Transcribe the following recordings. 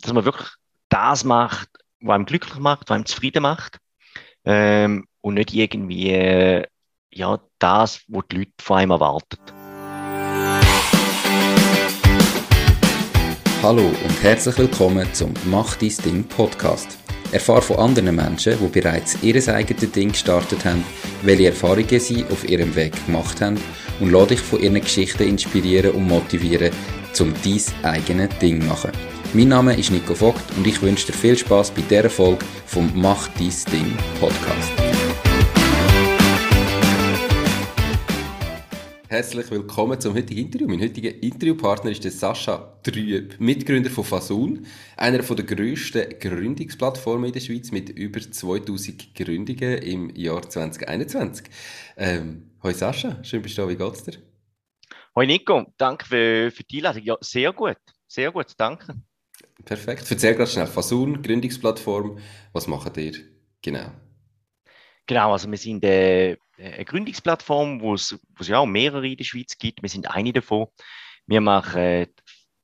dass man wirklich das macht, was einem glücklich macht, was einem zufrieden macht ähm, und nicht irgendwie äh, ja, das, was die Leute von einem erwarten. Hallo und herzlich willkommen zum Mach dein Ding Podcast. Erfahre von anderen Menschen, die bereits ihr eigenes Ding gestartet haben, welche Erfahrungen sie auf ihrem Weg gemacht haben und lade dich von ihren Geschichten inspirieren und motivieren, um dein eigenes Ding zu machen. Mein Name ist Nico Vogt und ich wünsche dir viel Spaß bei dieser Folge vom Mach dein Ding Podcast. Herzlich willkommen zum heutigen Interview. Mein heutiger Interviewpartner ist der Sascha Trüb, Mitgründer von Fasun, einer der grössten Gründungsplattformen in der Schweiz mit über 2000 Gründungen im Jahr 2021. Ähm, hoi Sascha, schön bist du da, wie geht's dir? Hoi Nico, danke für, für die Einladung. Ja, sehr gut, sehr gut, danke. Perfekt. Erzähl gerade schnell, Fasun, Gründungsplattform, was macht ihr genau? Genau, also wir sind äh, eine Gründungsplattform, wo es, ja auch mehrere in der Schweiz gibt. Wir sind eine davon. Wir machen,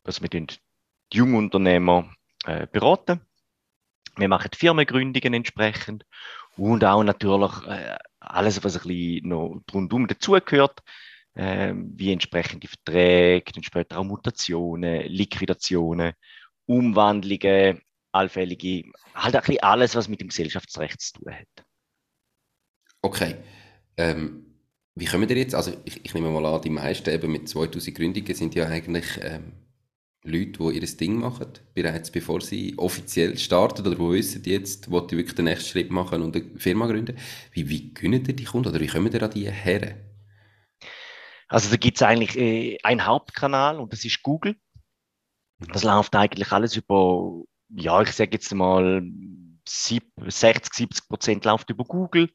also wir die Jungunternehmer äh, beraten. Wir machen die Firmengründungen entsprechend und auch natürlich äh, alles, was ein bisschen noch rundum dazugehört, äh, wie entsprechende Verträge, dann später auch Mutationen, Liquidationen, Umwandlungen, allfällige, halt ein bisschen alles, was mit dem Gesellschaftsrecht zu tun hat. Okay. Ähm, wie kommen ihr jetzt? Also ich, ich, nehme mal an, die meisten eben mit 2000 Gründungen sind ja eigentlich ähm, Leute, die ihr Ding machen, bereits bevor sie offiziell starten oder wo wissen jetzt, wo die wirklich den nächsten Schritt machen und eine Firma gründen. Wie, wie können ihr die Kunden oder wie kommen ihr an die her? Also da gibt es eigentlich äh, einen Hauptkanal und das ist Google. Das läuft eigentlich alles über, ja, ich sage jetzt mal 60, 70 Prozent läuft über Google.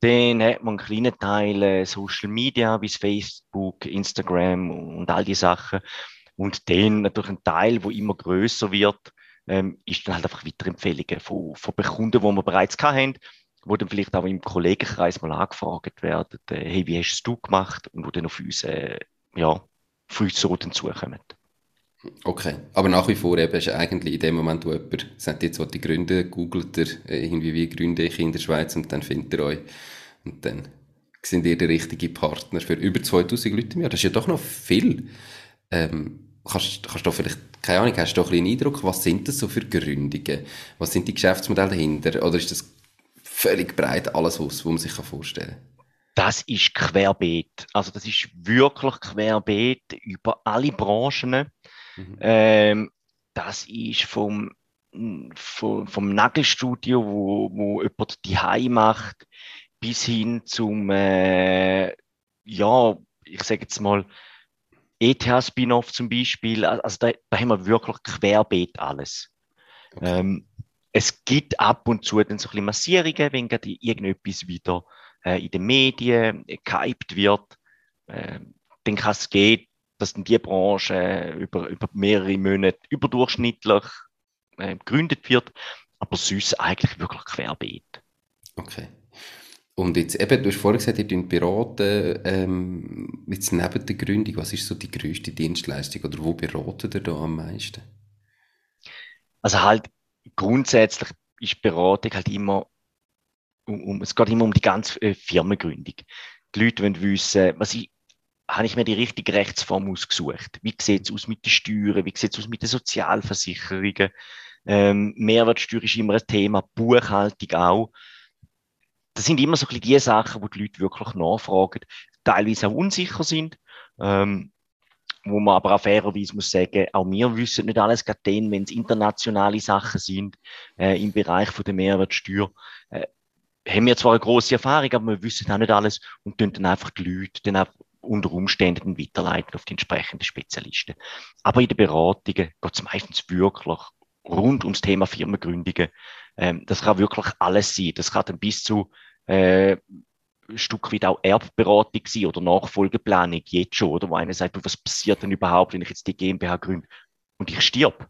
Dann hat man einen kleinen Teil äh, Social Media wie Facebook, Instagram und all die Sachen. Und dann natürlich ein Teil, wo immer größer wird, ähm, ist dann halt einfach Weiterempfehlungen von, von Kunden, die wir bereits hatten, wo dann vielleicht auch im Kollegenkreis mal angefragt werden, äh, hey, wie hast du es gemacht? Und wo dann auf uns, äh, ja, früh so dann zukommen. Okay, aber nach wie vor eben ist eigentlich in dem Moment, wo jemand sagt, jetzt wollte ich gründen, googelt er äh, irgendwie, wie gründe ich in der Schweiz und dann findet er euch und dann sind ihr der richtige Partner für über 2000 Leute im Jahr. Das ist ja doch noch viel. Ähm, kannst, kannst du vielleicht, keine Ahnung, hast du doch einen Eindruck, was sind das so für Gründungen? Was sind die Geschäftsmodelle dahinter? Oder ist das völlig breit alles, was, was man sich vorstellen kann? Das ist querbeet. Also das ist wirklich querbeet über alle Branchen. Mhm. Ähm, das ist vom, vom, vom Nagelstudio, wo, wo jemand die macht, bis hin zum, äh, ja, ich sage jetzt mal, ETH-Spin-Off zum Beispiel. Also da, da, haben wir wirklich querbeet alles. Okay. Ähm, es gibt ab und zu dann so ein bisschen Massierungen, wenn gerade irgendetwas wieder äh, in den Medien äh, gehypt wird. Äh, dann kann es gehen, dass dann die Branche über, über mehrere Monate überdurchschnittlich äh, gegründet wird, aber sonst eigentlich wirklich querbeet. Okay. Und jetzt eben, du hast vorhin gesagt, ihr beraten, ähm, jetzt neben der Gründung, was ist so die größte Dienstleistung oder wo beratet ihr da am meisten? Also halt grundsätzlich ist Beratung halt immer, um, um, es geht immer um die ganze äh, Firmengründung. Die Leute wollen wissen, was ich, habe ich mir die richtige Rechtsform ausgesucht? Wie sieht es aus mit den Steuern? Wie sieht es aus mit den Sozialversicherungen? Ähm, Mehrwertsteuer ist immer ein Thema, Buchhaltung auch. Das sind immer so ein bisschen die Sachen, wo die Leute wirklich nachfragen, teilweise auch unsicher sind. Ähm, wo man aber auch fairerweise muss sagen, auch wir wissen nicht alles gerade dann, wenn es internationale Sachen sind äh, im Bereich von der Mehrwertsteuer. Äh, haben wir zwar eine große Erfahrung, aber wir wissen auch nicht alles und tun dann einfach die Leute dann auch unter Umständen weiterleiten auf die entsprechenden Spezialisten. Aber in den Beratungen geht es meistens wirklich rund ums Thema Firmengründungen. Ähm, das kann wirklich alles sein. Das kann dann bis zu äh, ein Stück weit auch Erbberatung sein oder Nachfolgeplanung jetzt schon, oder? Wo einer sagt, was passiert denn überhaupt, wenn ich jetzt die GmbH gründe und ich stirb?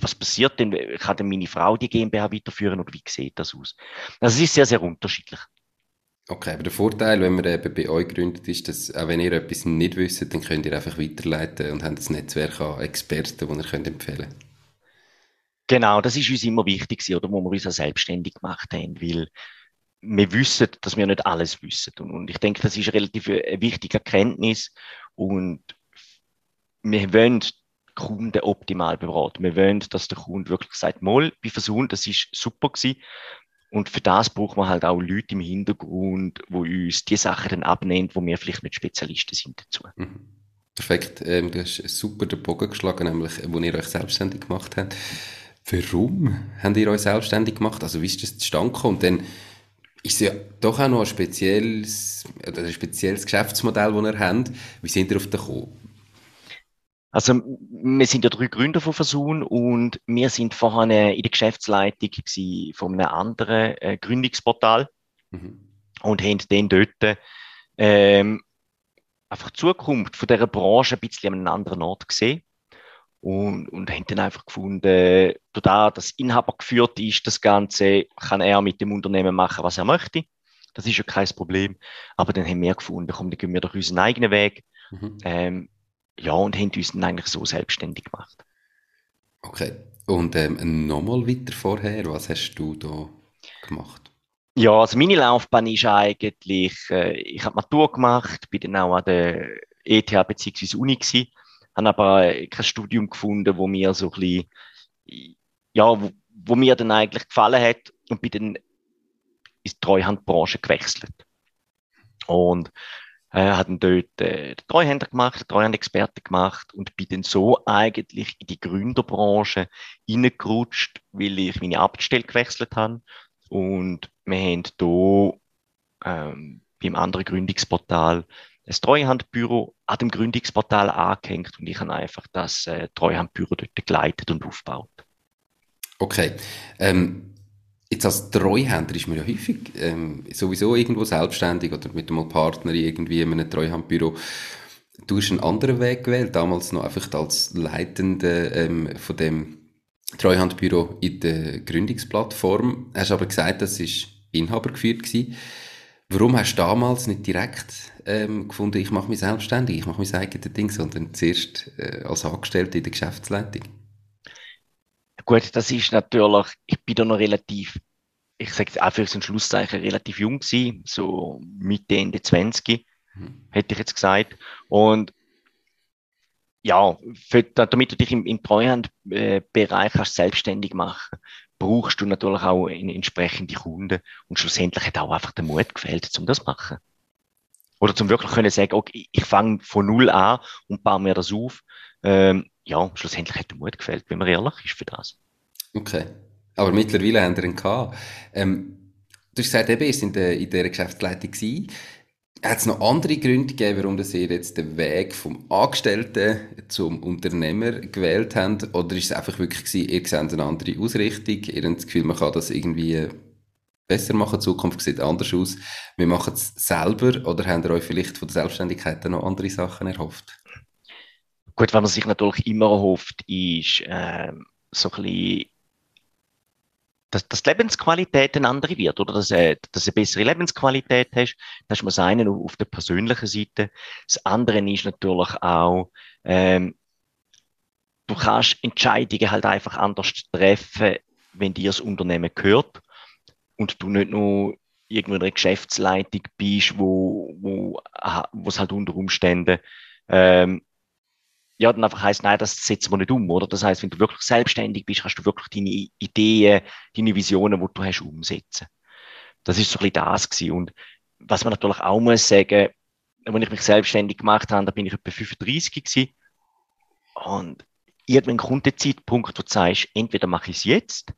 Was passiert denn? Kann denn meine Frau die GmbH weiterführen oder wie sieht das aus? Also es ist sehr, sehr unterschiedlich. Okay, aber der Vorteil, wenn man eben bei euch gründet, ist, dass auch wenn ihr etwas nicht wisst, dann könnt ihr einfach weiterleiten und habt ein Netzwerk an Experten, die ihr könnt empfehlen könnt. Genau, das ist uns immer wichtig oder wo wir uns auch selbstständig gemacht haben, weil wir wissen, dass wir nicht alles wissen. Und, ich denke, das ist eine relativ wichtige Erkenntnis und wir wollen Kunden optimal beraten. Wir wollen, dass der Kunde wirklich sagt, mal, bei Versuchen, das ist super gewesen. Und für das brauchen wir halt auch Leute im Hintergrund, wo uns die Sachen dann abnehmen, wo wir vielleicht nicht Spezialisten sind dazu. Mhm. Perfekt. Ähm, du hast super den Bogen geschlagen, nämlich, wo ihr euch selbstständig gemacht habt. Warum habt ihr euch selbstständig gemacht? Also, wie ist das zustande gekommen? Und dann ist ja doch auch noch ein spezielles, ein spezielles Geschäftsmodell, das ihr habt. Wie sind ihr auf den gekommen? Also, wir sind ja drei Gründer von Versun und wir sind vorher in der Geschäftsleitung von einem anderen äh, Gründungsportal mhm. und haben dann dort ähm, einfach die Zukunft von dieser Branche ein bisschen an einem anderen Ort gesehen und, und haben dann einfach gefunden, da das Inhaber geführt ist, das Ganze, kann er mit dem Unternehmen machen, was er möchte. Das ist ja kein Problem. Aber dann haben wir gefunden, komm, dann gehen wir doch unseren eigenen Weg. Mhm. Ähm, ja, und haben uns dann eigentlich so selbstständig gemacht. Okay. Und ähm, nochmal weiter vorher, was hast du da gemacht? Ja, also meine Laufbahn ist eigentlich, äh, ich habe Matur gemacht, bin dann auch an der ETH bzw. Uni gewesen, habe aber kein Studium gefunden, wo mir so ein bisschen, ja, wo, wo mir dann eigentlich gefallen hat und bin dann in die Treuhandbranche gewechselt. Und äh, dann dort äh, Treuhänder gemacht, Treuhandexperte gemacht und bin dann so eigentlich in die Gründerbranche reingerutscht, weil ich meine Arbeitsstelle gewechselt habe. Und wir haben hier ähm, beim anderen Gründungsportal ein Treuhandbüro an dem Gründungsportal angehängt und ich habe einfach das äh, Treuhandbüro dort geleitet und aufgebaut. Okay. Ähm, Jetzt als Treuhänder ist man ja häufig ähm, sowieso irgendwo selbstständig oder mit einem Partner irgendwie in einem Treuhandbüro. Du hast einen anderen Weg gewählt, damals noch einfach als Leitende ähm, von dem Treuhandbüro in der Gründungsplattform. Hast aber gesagt, das ist Inhaber geführt gewesen. Warum hast du damals nicht direkt ähm, gefunden, ich mache mich selbstständig, ich mache mein eigenes Ding, sondern zuerst äh, als Angestellte in der Geschäftsleitung? Gut, das ist natürlich, ich bin da noch relativ, ich sage einfach so ein Schlusszeichen, relativ jung gewesen, so Mitte, Ende 20, mhm. hätte ich jetzt gesagt. Und ja, für, damit du dich im, im Treuhandbereich kannst selbstständig machen, brauchst du natürlich auch entsprechende Kunden. Und schlussendlich hat auch einfach der Mut gefehlt, um das zu machen. Oder zum wirklich können sagen, okay, ich fange von Null an und baue mir das auf. Ähm, ja, schlussendlich hat der Mut gefällt, wenn man ehrlich ist für das. Okay. Aber mittlerweile haben wir ihn gehabt. Ähm, du hast gesagt, eben, ihr seid in, in dieser Geschäftsleitung. Hat es noch andere Gründe gegeben, warum ihr jetzt den Weg vom Angestellten zum Unternehmer gewählt habt? Oder ist es einfach wirklich gewesen, ihr seht eine andere Ausrichtung, ihr habt das Gefühl, man kann das irgendwie besser machen, die Zukunft sieht anders aus, wir machen es selber, oder habt ihr euch vielleicht von der Selbstständigkeit noch andere Sachen erhofft? Gut, was man sich natürlich immer erhofft, ist äh, so ein bisschen, dass, dass die Lebensqualität eine andere wird oder dass, äh, dass du eine bessere Lebensqualität hast. Das ist mal das eine auf der persönlichen Seite. Das andere ist natürlich auch, ähm, du kannst Entscheidungen halt einfach anders treffen, wenn dir das Unternehmen gehört und du nicht nur irgendwo in einer Geschäftsleitung bist, wo, wo, wo es halt unter Umständen ähm, ja, dann einfach heißt, nein, das setzen wir nicht um, oder? Das heißt, wenn du wirklich selbstständig bist, kannst du wirklich deine Ideen, deine Visionen, die du hast, umsetzen. Das ist so ein bisschen das gewesen. Und was man natürlich auch muss sagen, als ich mich selbstständig gemacht habe, da bin ich etwa 35 gewesen. Und irgendwann kommt der Zeitpunkt, wo du sagst, entweder mache ich es jetzt,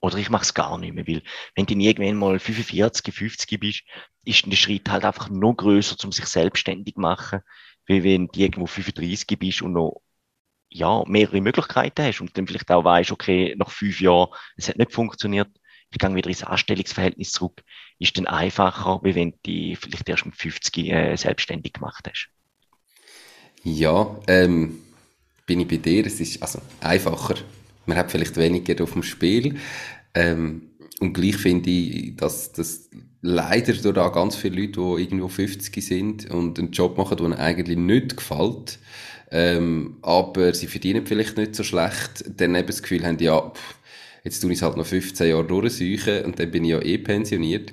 oder ich mache es gar nicht mehr, weil wenn du irgendwann mal 45, 50 bist, ist der Schritt halt einfach noch größer, um sich selbstständig zu machen, wie wenn du irgendwo 35 bist und noch ja, mehrere Möglichkeiten hast und dann vielleicht auch weißt, okay, nach fünf Jahren, es hat nicht funktioniert, ich gehe wieder ins Anstellungsverhältnis zurück, ist dann einfacher, wie wenn du vielleicht erst mit 50 äh, selbstständig gemacht hast. Ja, ähm, bin ich bei dir. Es ist also einfacher. Man hat vielleicht weniger auf dem Spiel. Ähm, und gleich finde ich, dass das leider durch da ganz viele Leute, die irgendwo 50 sind und einen Job machen, der ihnen eigentlich nicht gefällt, ähm, aber sie verdienen vielleicht nicht so schlecht, dann eben das Gefühl haben, ja, pff, jetzt tue ich es halt noch 15 Jahre durchsuchen und dann bin ich ja eh pensioniert.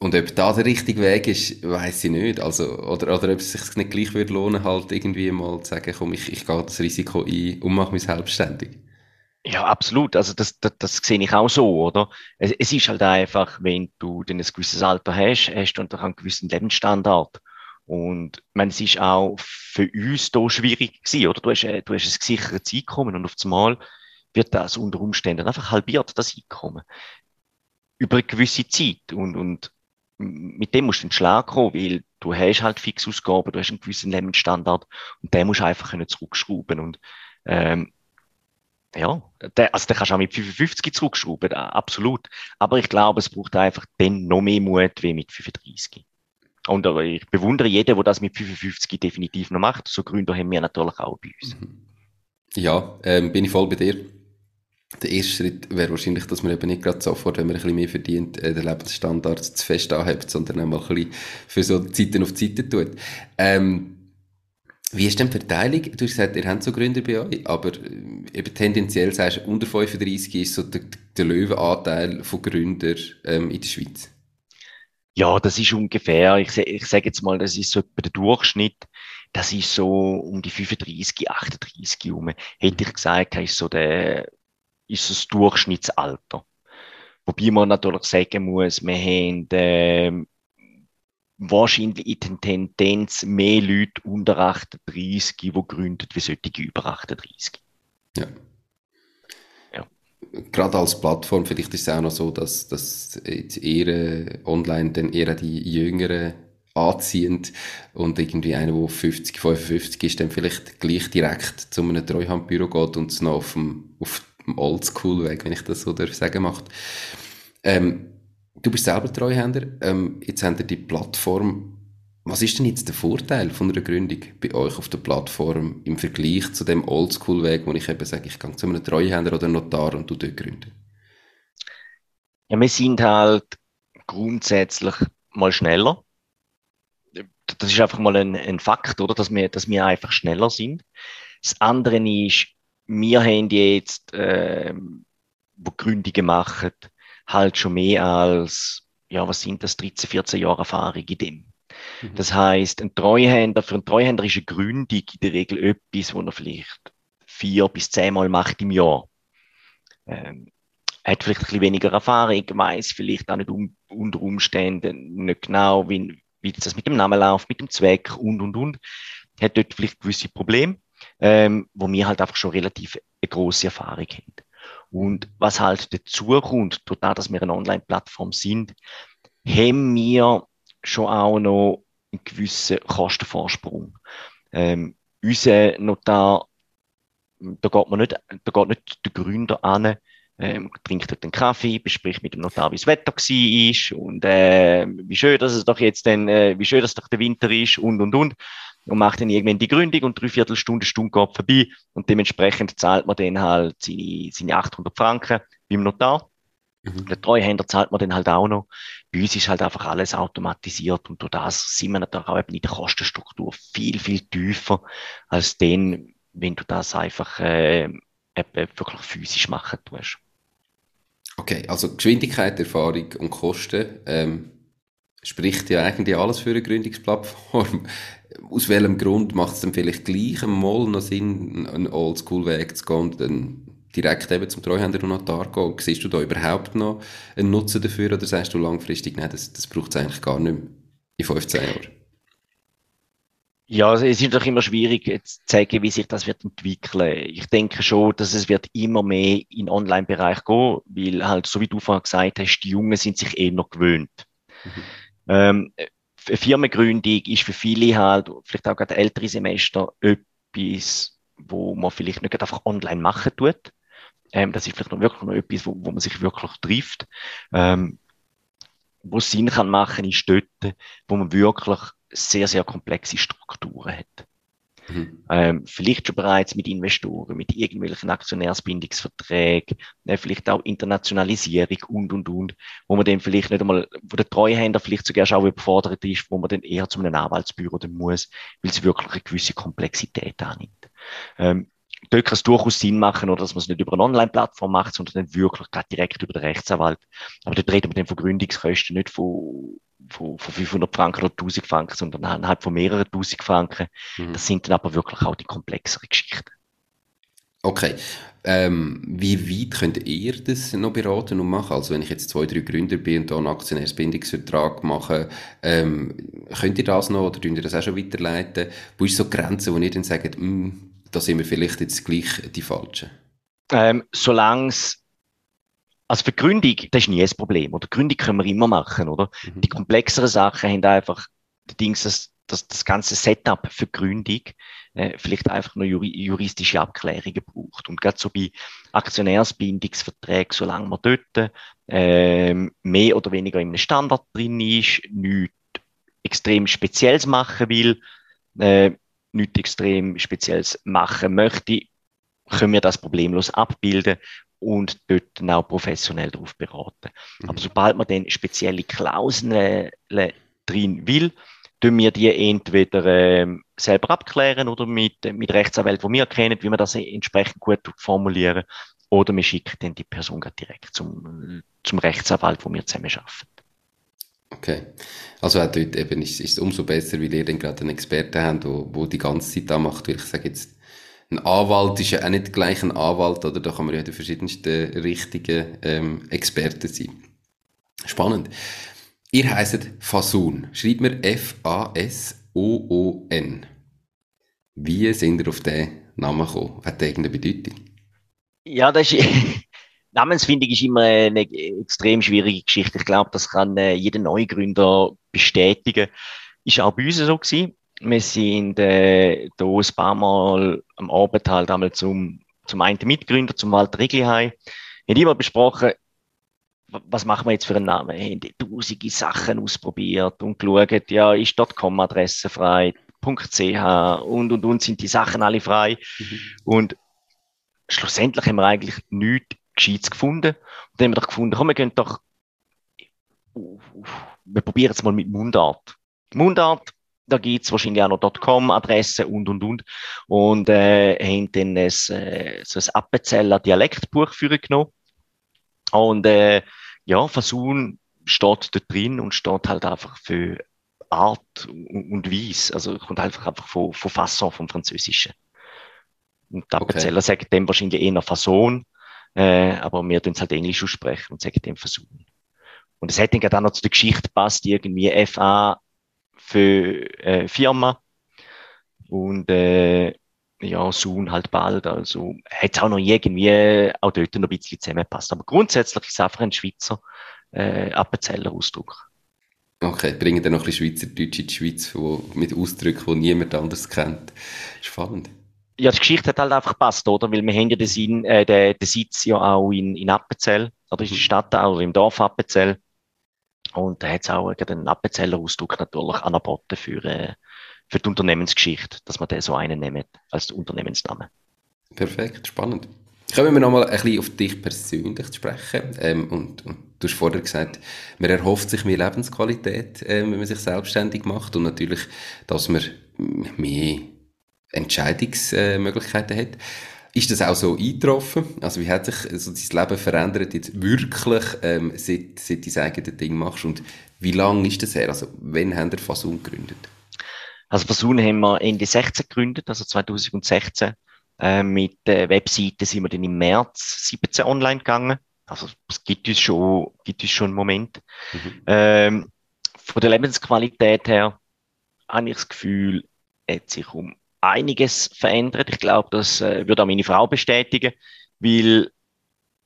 Und ob da der richtige Weg ist, weiß ich nicht. Also, oder, oder ob es sich nicht gleich würde lohnen, halt irgendwie mal zu sagen, komm, ich, ich gehe das Risiko ein und mache mich selbstständig. Ja, absolut. Also das, das, das sehe ich auch so, oder? Es, es ist halt einfach, wenn du dann ein gewisses Alter hast, hast du und einen gewissen Lebensstandard. Und meine, es ist auch für uns hier schwierig gewesen, oder? Du hast, äh, du hast ein gesichertes Einkommen und auf einmal wird das unter Umständen einfach halbiert, das Einkommen. Über eine gewisse Zeit. Und, und mit dem musst du in den Schlag kommen, weil du hast halt Fixausgaben, du hast einen gewissen Lebensstandard und den musst du einfach können zurückschrauben. Und ähm, ja, der, also der kannst du auch mit 55 zurückschrauben, absolut. Aber ich glaube, es braucht einfach dann noch mehr Mut wie mit 35. Und ich bewundere jeden, der das mit 55 definitiv noch macht. So Gründer haben wir natürlich auch bei uns. Mhm. Ja, ähm, bin ich voll bei dir. Der erste Schritt wäre wahrscheinlich, dass man eben nicht gerade sofort, wenn man ein bisschen mehr verdient, äh, den Lebensstandard zu fest anhebt, sondern einmal ein bisschen für so Zeiten auf Seite tut. Ähm, wie ist denn die Verteilung? Du hast gesagt, ihr habt so Gründer bei euch, aber äh, eben tendenziell sagst du, unter 35 ist so der, der Löwenanteil von Gründern ähm, in der Schweiz. Ja, das ist ungefähr, ich, ich sage jetzt mal, das ist so der Durchschnitt, das ist so um die 35, 38 herum. Hätte ich gesagt, ist so der, ist das Durchschnittsalter. Wobei man natürlich sagen muss, wir haben äh, wahrscheinlich in der Tendenz mehr Leute unter 38, die gründen, wie solche über 38. Ja. ja. Gerade als Plattform, vielleicht ist es auch noch so, dass, dass jetzt eher online dann eher die Jüngeren anziehend und irgendwie einer, der 50, 55 ist, dann vielleicht gleich direkt zu einem Treuhandbüro geht und es noch auf dem, auf dem Oldschool-Weg, wenn ich das so darf sagen, macht. Ähm, Du bist selber Treuhänder. Ähm, jetzt habt ihr die Plattform. Was ist denn jetzt der Vorteil von einer Gründung bei euch auf der Plattform im Vergleich zu dem Oldschool-Weg, wo ich eben sage, ich gehe zu einem Treuhänder oder Notar und du dort gründen? Ja, wir sind halt grundsätzlich mal schneller. Das ist einfach mal ein, ein Fakt, oder? Dass wir, dass wir einfach schneller sind. Das andere ist, wir haben jetzt, äh, wo Gründungen machen, halt schon mehr als, ja, was sind das, 13, 14 Jahre Erfahrung in dem. Mhm. Das heißt, ein Treuhänder, für einen Treuhänder ist eine Gründung in der Regel etwas, wo er vielleicht vier bis zehnmal macht im Jahr. Ähm, hat vielleicht ein bisschen weniger Erfahrung, weiß vielleicht auch nicht um, unter Umständen nicht genau, wie, wie das mit dem Namen läuft, mit dem Zweck und, und, und. Hat dort vielleicht gewisse Probleme, ähm, wo wir halt einfach schon relativ eine grosse Erfahrung haben. Und was halt dazu kommt, dadurch, dass wir eine Online-Plattform sind, haben wir schon auch noch einen gewissen Kostenvorsprung. Ähm, unser Notar, da geht man nicht, da geht nicht der Gründer an, ähm, trinkt dort einen Kaffee, bespricht mit dem Notar, wie das Wetter war und äh, wie schön, dass es doch jetzt denn, äh, wie schön, dass doch der Winter ist und und und und macht dann irgendwann die Gründung und drei Viertelstunde, Stunde geht vorbei und dementsprechend zahlt man dann halt seine, seine 800 Franken beim Notar. Mhm. Der Treuhänder zahlt man dann halt auch noch. Bei uns ist halt einfach alles automatisiert und durch das sind wir natürlich auch eben in der Kostenstruktur viel, viel tiefer als dann, wenn du das einfach äh, wirklich physisch machen tust. Okay, also Geschwindigkeit, Erfahrung und Kosten ähm, spricht ja eigentlich alles für eine Gründungsplattform. Aus welchem Grund macht es dann vielleicht gleich einmal noch Sinn, einen Oldschool-Weg zu gehen und dann direkt eben zum Treuhänder und Notar gehen? Siehst du da überhaupt noch einen Nutzen dafür oder sagst du langfristig, nein, das, das braucht es eigentlich gar nicht mehr in 15 Jahren? Ja, also es ist natürlich immer schwierig zu zeigen, wie sich das wird entwickeln. Ich denke schon, dass es wird immer mehr in den Online-Bereich gehen, weil halt, so wie du vorhin gesagt hast, die Jungen sind sich eh noch gewöhnt. Mhm. Ähm, eine Firmengründung ist für viele halt, vielleicht auch gerade ältere Semester, etwas, wo man vielleicht nicht einfach online machen tut. Ähm, das ist vielleicht noch wirklich noch etwas, wo, wo man sich wirklich trifft. Ähm, wo Sinn kann machen, ist dort, wo man wirklich sehr, sehr komplexe Strukturen hat. Mhm. Ähm, vielleicht schon bereits mit Investoren, mit irgendwelchen Aktionärsbindungsverträgen, äh, vielleicht auch Internationalisierung und, und, und, wo man dann vielleicht nicht einmal, wo der Treuhänder vielleicht sogar schon überfordert ist, wo man dann eher zu einem Anwaltsbüro dann muss, weil es wirklich eine gewisse Komplexität annimmt. Ähm, dort kann es durchaus Sinn machen, oder dass man es nicht über eine Online-Plattform macht, sondern dann wirklich direkt über den Rechtsanwalt. Aber dort reden wir dann von Gründungskosten, nicht von, von, von 500 Franken oder 1000 Franken, sondern anhand von mehreren 1000 Franken. Mhm. Das sind dann aber wirklich auch die komplexeren Geschichten. Okay. Ähm, wie weit könnt ihr das noch beraten und machen? Also wenn ich jetzt zwei, drei Gründer bin und da einen Aktionärsbindungsvertrag mache, ähm, könnt ihr das noch oder könnt ihr das auch schon weiterleiten? Wo ist so die Grenze, wo ihr dann sagt, mm, da sind wir vielleicht jetzt gleich die Falschen? Ähm, Solange es also für Gründung, das ist nie ein Problem. Oder Gründung können wir immer machen, oder? Mhm. Die komplexeren Sachen haben einfach die Dings, dass, dass das ganze Setup für Gründung äh, vielleicht einfach nur juri juristische Abklärungen braucht. Und gerade so bei Aktionärsbindungsverträgen, solange man dort äh, mehr oder weniger in einem Standard drin ist, nichts extrem Spezielles machen will, äh, nichts extrem Spezielles machen möchte, können wir das problemlos abbilden und dort dann auch professionell darauf beraten. Mhm. Aber sobald man dann spezielle Klauseln drin will, tun wir die entweder äh, selber abklären oder mit, mit Rechtsanwälten, die wir kennen, wie wir das entsprechend gut formulieren, oder wir schicken dann die Person direkt zum, zum Rechtsanwalt, wo wir zusammen arbeiten. Okay. Also auch dort eben ist, ist es umso besser, weil ihr dann gerade einen Experten habt, der die ganze Zeit da macht, weil ich sage jetzt, ein Anwalt ist ja auch nicht gleich ein Anwalt, oder? Da kann man ja die verschiedensten richtigen ähm, Experten sein. Spannend. Ihr heisst Fasun. Schreibt mir F-A-S-O-O-N. Wie sind ihr auf diesen Namen gekommen? Hat der irgendeine Bedeutung? Ja, das ist, Namensfindung ist immer eine extrem schwierige Geschichte. Ich glaube, das kann äh, jeder Neugründer bestätigen. Ist auch bei uns so gewesen. Wir sind äh, da ein paar Mal am Abend halt einmal zum, zum einen Mitgründer, zum Walter Rigliheim. Haben immer besprochen, was machen wir jetzt für einen Namen? Wir haben tausende Sachen ausprobiert und geschaut, ja, ist .com-Adresse frei, .ch und, und, und, sind die Sachen alle frei. Mhm. Und schlussendlich haben wir eigentlich nichts Gescheites gefunden. Und dann haben wir doch gefunden, komm, wir gehen doch, wir probieren es mal mit Mundart. Mundart, da gibt es wahrscheinlich auch noch .com-Adressen und, und, und. Und äh, haben dann ein, äh, so ein Appenzeller Dialektbuch für genommen. Und äh, ja, Fasun steht dort drin und steht halt einfach für Art und Weise. Also kommt einfach einfach von, von Fasson, vom Französischen. Und die Appenzeller okay. sagen dem wahrscheinlich eher Fason, äh, aber wir tun es halt Englisch aussprechen und sagen dem Fasun. Und es hat dann gerade auch noch zu der Geschichte passt, irgendwie FA für äh, Firma und äh, ja, Soon halt bald. Also hat es auch noch irgendwie auch dort noch ein bisschen zusammenpasst. Aber grundsätzlich ist es einfach ein Schweizer äh, Appenzeller-Ausdruck. Okay, bringen dann noch ein bisschen Schweizerdeutsch in die Schweiz wo, mit Ausdrücken, die niemand anders kennt. Spannend. Ja, die Geschichte hat halt einfach gepasst, oder? Weil wir haben ja den, Sinn, äh, den, den Sitz ja auch in, in Appenzell, oder in der mhm. Stadt oder im Dorf Appenzell. Und da hat es auch einen Appenzeller-Ausdruck natürlich angeboten für, äh, für die Unternehmensgeschichte, dass man den so einen nimmt als Unternehmensname. Perfekt, spannend. Kommen wir nochmal ein bisschen auf dich persönlich zu sprechen. Ähm, und, und, du hast vorher gesagt, man erhofft sich mehr Lebensqualität, äh, wenn man sich selbstständig macht und natürlich, dass man mehr Entscheidungsmöglichkeiten hat. Ist das auch so eingetroffen? Also wie hat sich also dein Leben verändert jetzt wirklich, ähm, seit, seit du dein eigenes Ding machst? Und wie lange ist das her? Also wann haben wir Fasun gegründet? Also Fasun haben wir Ende 16 gegründet, also 2016. Äh, mit der Webseite sind wir dann im März 17 online gegangen. Also es gibt uns schon, gibt uns schon einen Moment. Mhm. Ähm, von der Lebensqualität her habe ich das Gefühl, hat sich um einiges verändert. Ich glaube, das äh, würde auch meine Frau bestätigen, weil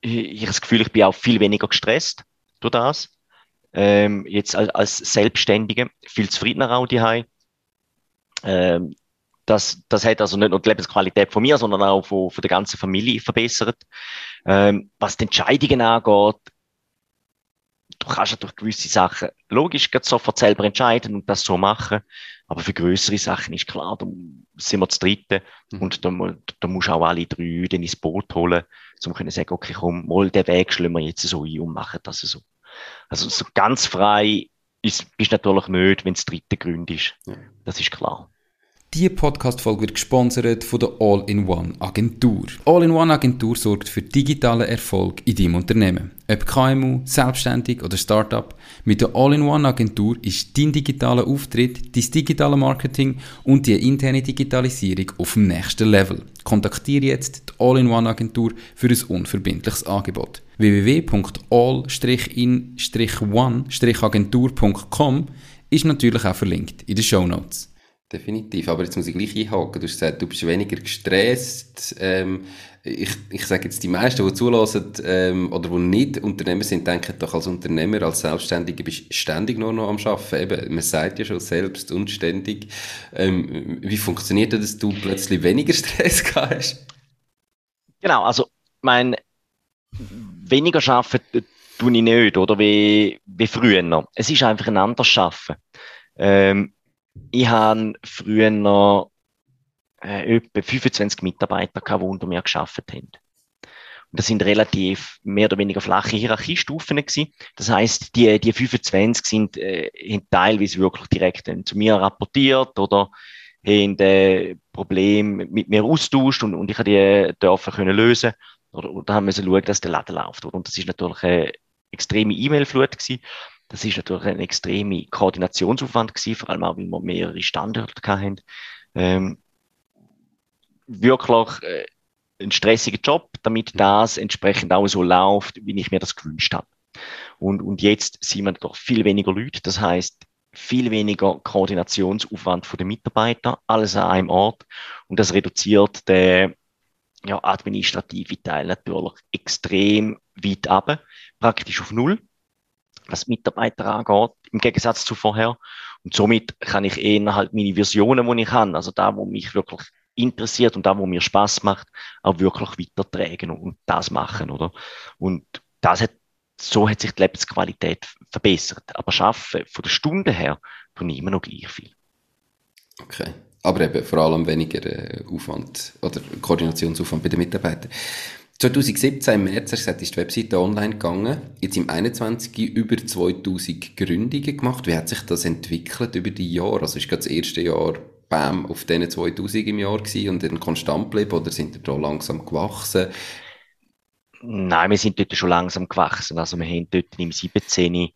ich, das Gefühl, ich bin auch viel weniger gestresst durch das. Ähm, jetzt als, als Selbstständige viel zufriedener auch die ähm, das, das hat also nicht nur die Lebensqualität von mir, sondern auch von, von der ganzen Familie verbessert. Ähm, was die Entscheidungen angeht, kannst natürlich gewisse Sachen logisch sofort selber entscheiden und das so machen. Aber für größere Sachen ist klar, da sind wir zu dritten mhm. und da, da musst du auch alle drei dann ins Boot holen, um zu sagen, okay, komm, mal den Weg schlagen wir jetzt so ein und machen das so. Also so ganz frei ist, bist natürlich nicht, wenn es dritte Grund ist. Ja. Das ist klar. Diese Podcast-Folge wird gesponsert von der All-in-One-Agentur. All-in-One-Agentur sorgt für digitalen Erfolg in deinem Unternehmen. Ob KMU, selbstständig oder Startup, mit der All-in-One-Agentur ist dein digitaler Auftritt, dein digitale Marketing und die interne Digitalisierung auf dem nächsten Level. Kontaktiere jetzt die All-in-One-Agentur für ein unverbindliches Angebot. www.all-one-agentur.com ist natürlich auch verlinkt in den Show Notes. Definitiv, aber jetzt muss ich gleich einhaken. Du hast gesagt, du bist weniger gestresst. Ähm, ich, ich sage jetzt, die meisten, die zulassen ähm, oder die nicht Unternehmer sind, denken doch als Unternehmer, als Selbstständiger bist du ständig nur noch am Arbeiten. Eben, man sagt ja schon selbst und ständig. Ähm, wie funktioniert das, dass du plötzlich weniger Stress hast? Genau, also mein weniger arbeiten tue ich nicht, oder wie, wie früher. Es ist einfach ein anderes Arbeiten. Ähm, ich habe früher noch äh, etwa 25 Mitarbeiter gehabt, die unter mir geschafft haben. Und das sind relativ mehr oder weniger flache Hierarchiestufen gewesen. Das heißt, die, die 25 sind äh, teilweise wirklich direkt zu mir rapportiert oder haben äh, Probleme mit mir austauscht und, und ich habe die dürfen können lösen oder, oder haben müssen schauen, dass der Laden läuft. Und das ist natürlich eine extreme E-Mail-Flut gewesen. Das ist natürlich ein extremer Koordinationsaufwand gewesen, vor allem auch, weil wir mehrere Standorte hatten. Ähm, wirklich äh, ein stressiger Job, damit das entsprechend auch so läuft, wie ich mir das gewünscht habe. Und, und jetzt sind wir doch viel weniger Leute, das heißt viel weniger Koordinationsaufwand von den Mitarbeitern, alles an einem Ort. Und das reduziert den ja, administrative Teil natürlich extrem weit ab, praktisch auf Null was Mitarbeiter angeht, im Gegensatz zu vorher. Und somit kann ich eher halt meine Visionen, die ich habe, also da, wo mich wirklich interessiert und da, wo mir Spaß macht, auch wirklich weitertragen und das machen, oder? Und das hat, so hat sich die Lebensqualität verbessert. Aber schaffen von der Stunde her, tun immer noch gleich viel. Okay. Aber eben vor allem weniger äh, Aufwand oder Koordinationsaufwand bei den Mitarbeitern. 2017 im März hast gesagt, ist die Webseite online gegangen. Jetzt im 21 über 2000 Gründungen gemacht. Wie hat sich das entwickelt über die Jahre? Also ist gerade das erste Jahr bam, auf diesen 2000 im Jahr gewesen und dann konstant bleiben oder sind ihr da langsam gewachsen? Nein, wir sind dort schon langsam gewachsen. Also wir haben dort im 17.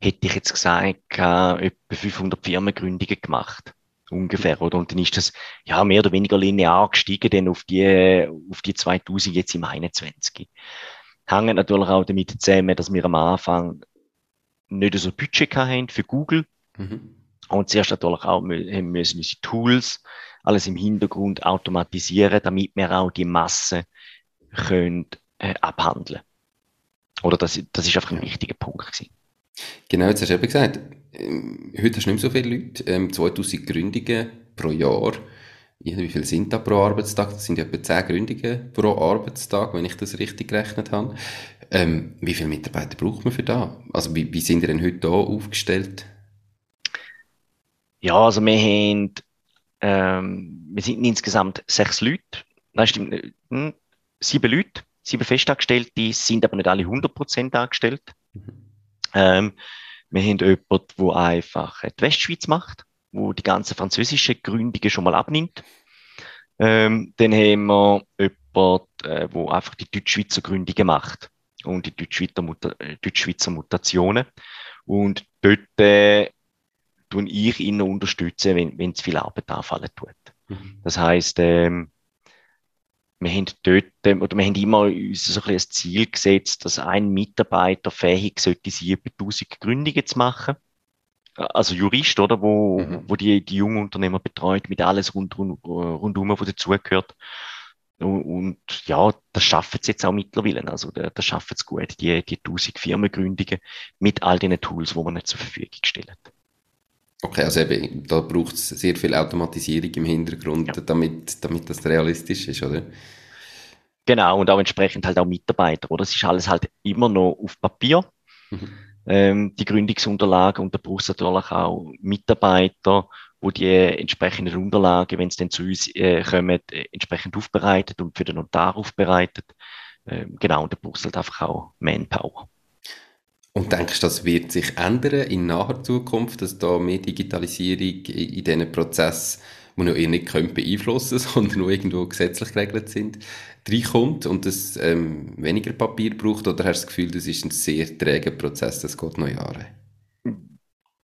hätte ich jetzt gesagt, etwa 500 Firmengründungen gemacht ungefähr, oder? Und dann ist das, ja, mehr oder weniger linear gestiegen, dann auf die, auf die 2000 jetzt im 21. Hängt natürlich auch damit zusammen, dass wir am Anfang nicht so Budget hatten für Google. Mhm. Und zuerst natürlich auch haben müssen unsere Tools, alles im Hintergrund automatisieren, damit wir auch die Masse können, äh, abhandeln. Oder das, das ist einfach ein wichtiger Punkt gewesen. Genau, jetzt hast du eben gesagt, ähm, heute hast du nicht mehr so viele Leute, ähm, 2000 Gründungen pro Jahr. Wie viele sind da pro Arbeitstag? Das sind etwa 10 Gründungen pro Arbeitstag, wenn ich das richtig gerechnet habe. Ähm, wie viele Mitarbeiter braucht man für da? Also wie, wie sind ihr denn heute da aufgestellt? Ja, also wir haben, ähm, wir sind insgesamt sechs Leute. Nein, stimmt, hm, sieben Leute, sieben Festangestellte, sind aber nicht alle 100% angestellt. Mhm. Ähm, wir haben jemanden, der einfach die Westschweiz macht, wo die ganze französische Gründungen schon mal abnimmt. Ähm, dann haben wir jemanden, äh, der einfach die Deutschschweizer Gründungen macht und die Deutschschweizer, Muta äh, Deutschschweizer Mutationen. Und dort äh, tun ich ihn unterstützen, wenn, wenn es viel Arbeit anfallen tut. Mhm. Das heißt, ähm, wir haben dort, ähm, oder wir haben immer uns so ein, ein Ziel gesetzt, dass ein Mitarbeiter fähig sollte sein, über 1000 Gründungen zu machen. Also Jurist, oder, wo, mhm. wo die, die jungen Unternehmer betreut, mit alles rund, rund, rundum, was dazugehört. Und, und ja, das schaffen sie jetzt auch mittlerweile. Also, das schaffen sie gut, die, die 1000 Firmengründungen mit all den Tools, die wir nicht zur Verfügung stellen. Okay, also eben, da braucht es sehr viel Automatisierung im Hintergrund, ja. damit, damit das realistisch ist, oder? Genau, und auch entsprechend halt auch Mitarbeiter, oder? Es ist alles halt immer noch auf Papier. Mhm. ähm, die Gründungsunterlagen und da braucht natürlich auch Mitarbeiter, wo die entsprechenden Unterlagen, wenn es dann zu uns äh, kommen, äh, entsprechend aufbereitet und für den Notar aufbereitet. Ähm, genau, und da braucht es halt einfach auch Manpower. Und denkst du, das wird sich ändern in naher Zukunft, dass da mehr Digitalisierung in, diesen Prozess, die noch ihr nicht können beeinflussen sondern nur irgendwo gesetzlich geregelt sind, reinkommt und es ähm, weniger Papier braucht? Oder hast du das Gefühl, das ist ein sehr träger Prozess, das geht noch Jahre?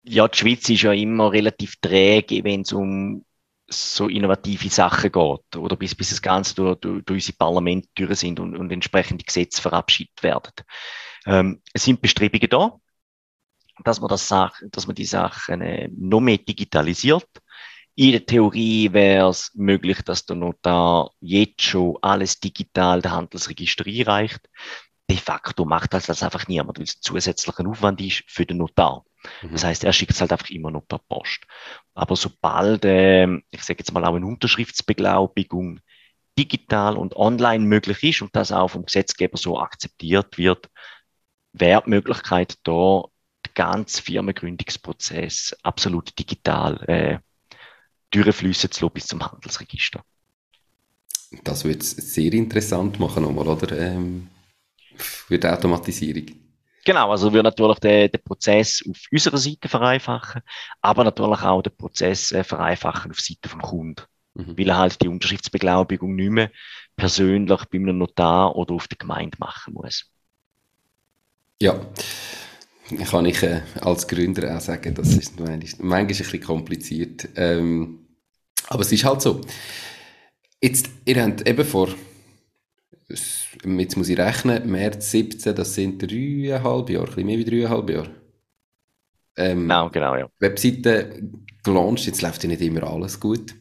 Ja, die Schweiz ist ja immer relativ träge, wenn es um so innovative Sachen geht oder bis, bis das Ganze durch, durch, durch unsere Parlamente durch sind und, und entsprechende Gesetze verabschiedet werden. Ähm, es sind Bestrebungen da, dass man, das Sache, dass man die Sachen äh, noch mehr digitalisiert. In der Theorie wäre es möglich, dass der Notar jetzt schon alles digital der Handelsregister einreicht. De facto macht das, das einfach niemand, weil es zusätzlicher Aufwand ist für den Notar. Mhm. Das heißt, er schickt es halt einfach immer noch per Post. Aber sobald, äh, ich sage jetzt mal auch eine Unterschriftsbeglaubigung digital und online möglich ist und das auch vom Gesetzgeber so akzeptiert wird, wäre die Möglichkeit da, den ganzen Firmengründungsprozess absolut digital äh, durchfließen zu lassen bis zum Handelsregister. Das wird es sehr interessant machen nochmal, oder? Ähm, für die Automatisierung. Genau, also wir natürlich den, den Prozess auf unserer Seite vereinfachen, aber natürlich auch den Prozess äh, vereinfachen auf Seite vom Kunden. Mhm. Weil er halt die Unterschriftsbeglaubigung nicht mehr persönlich bei einem Notar oder auf der Gemeinde machen muss. Ja, kann ich äh, als Gründer auch sagen, das ist manchmal, manchmal ein bisschen kompliziert. Ähm, aber es ist halt so. Jetzt, ihr habt eben vor jetzt muss ich rechnen, März 17, das sind dreieinhalb Jahre, ein bisschen mehr wie dreieinhalb Jahre. Ähm, genau, genau, ja. Webseite gelauncht, jetzt läuft ja nicht immer alles gut.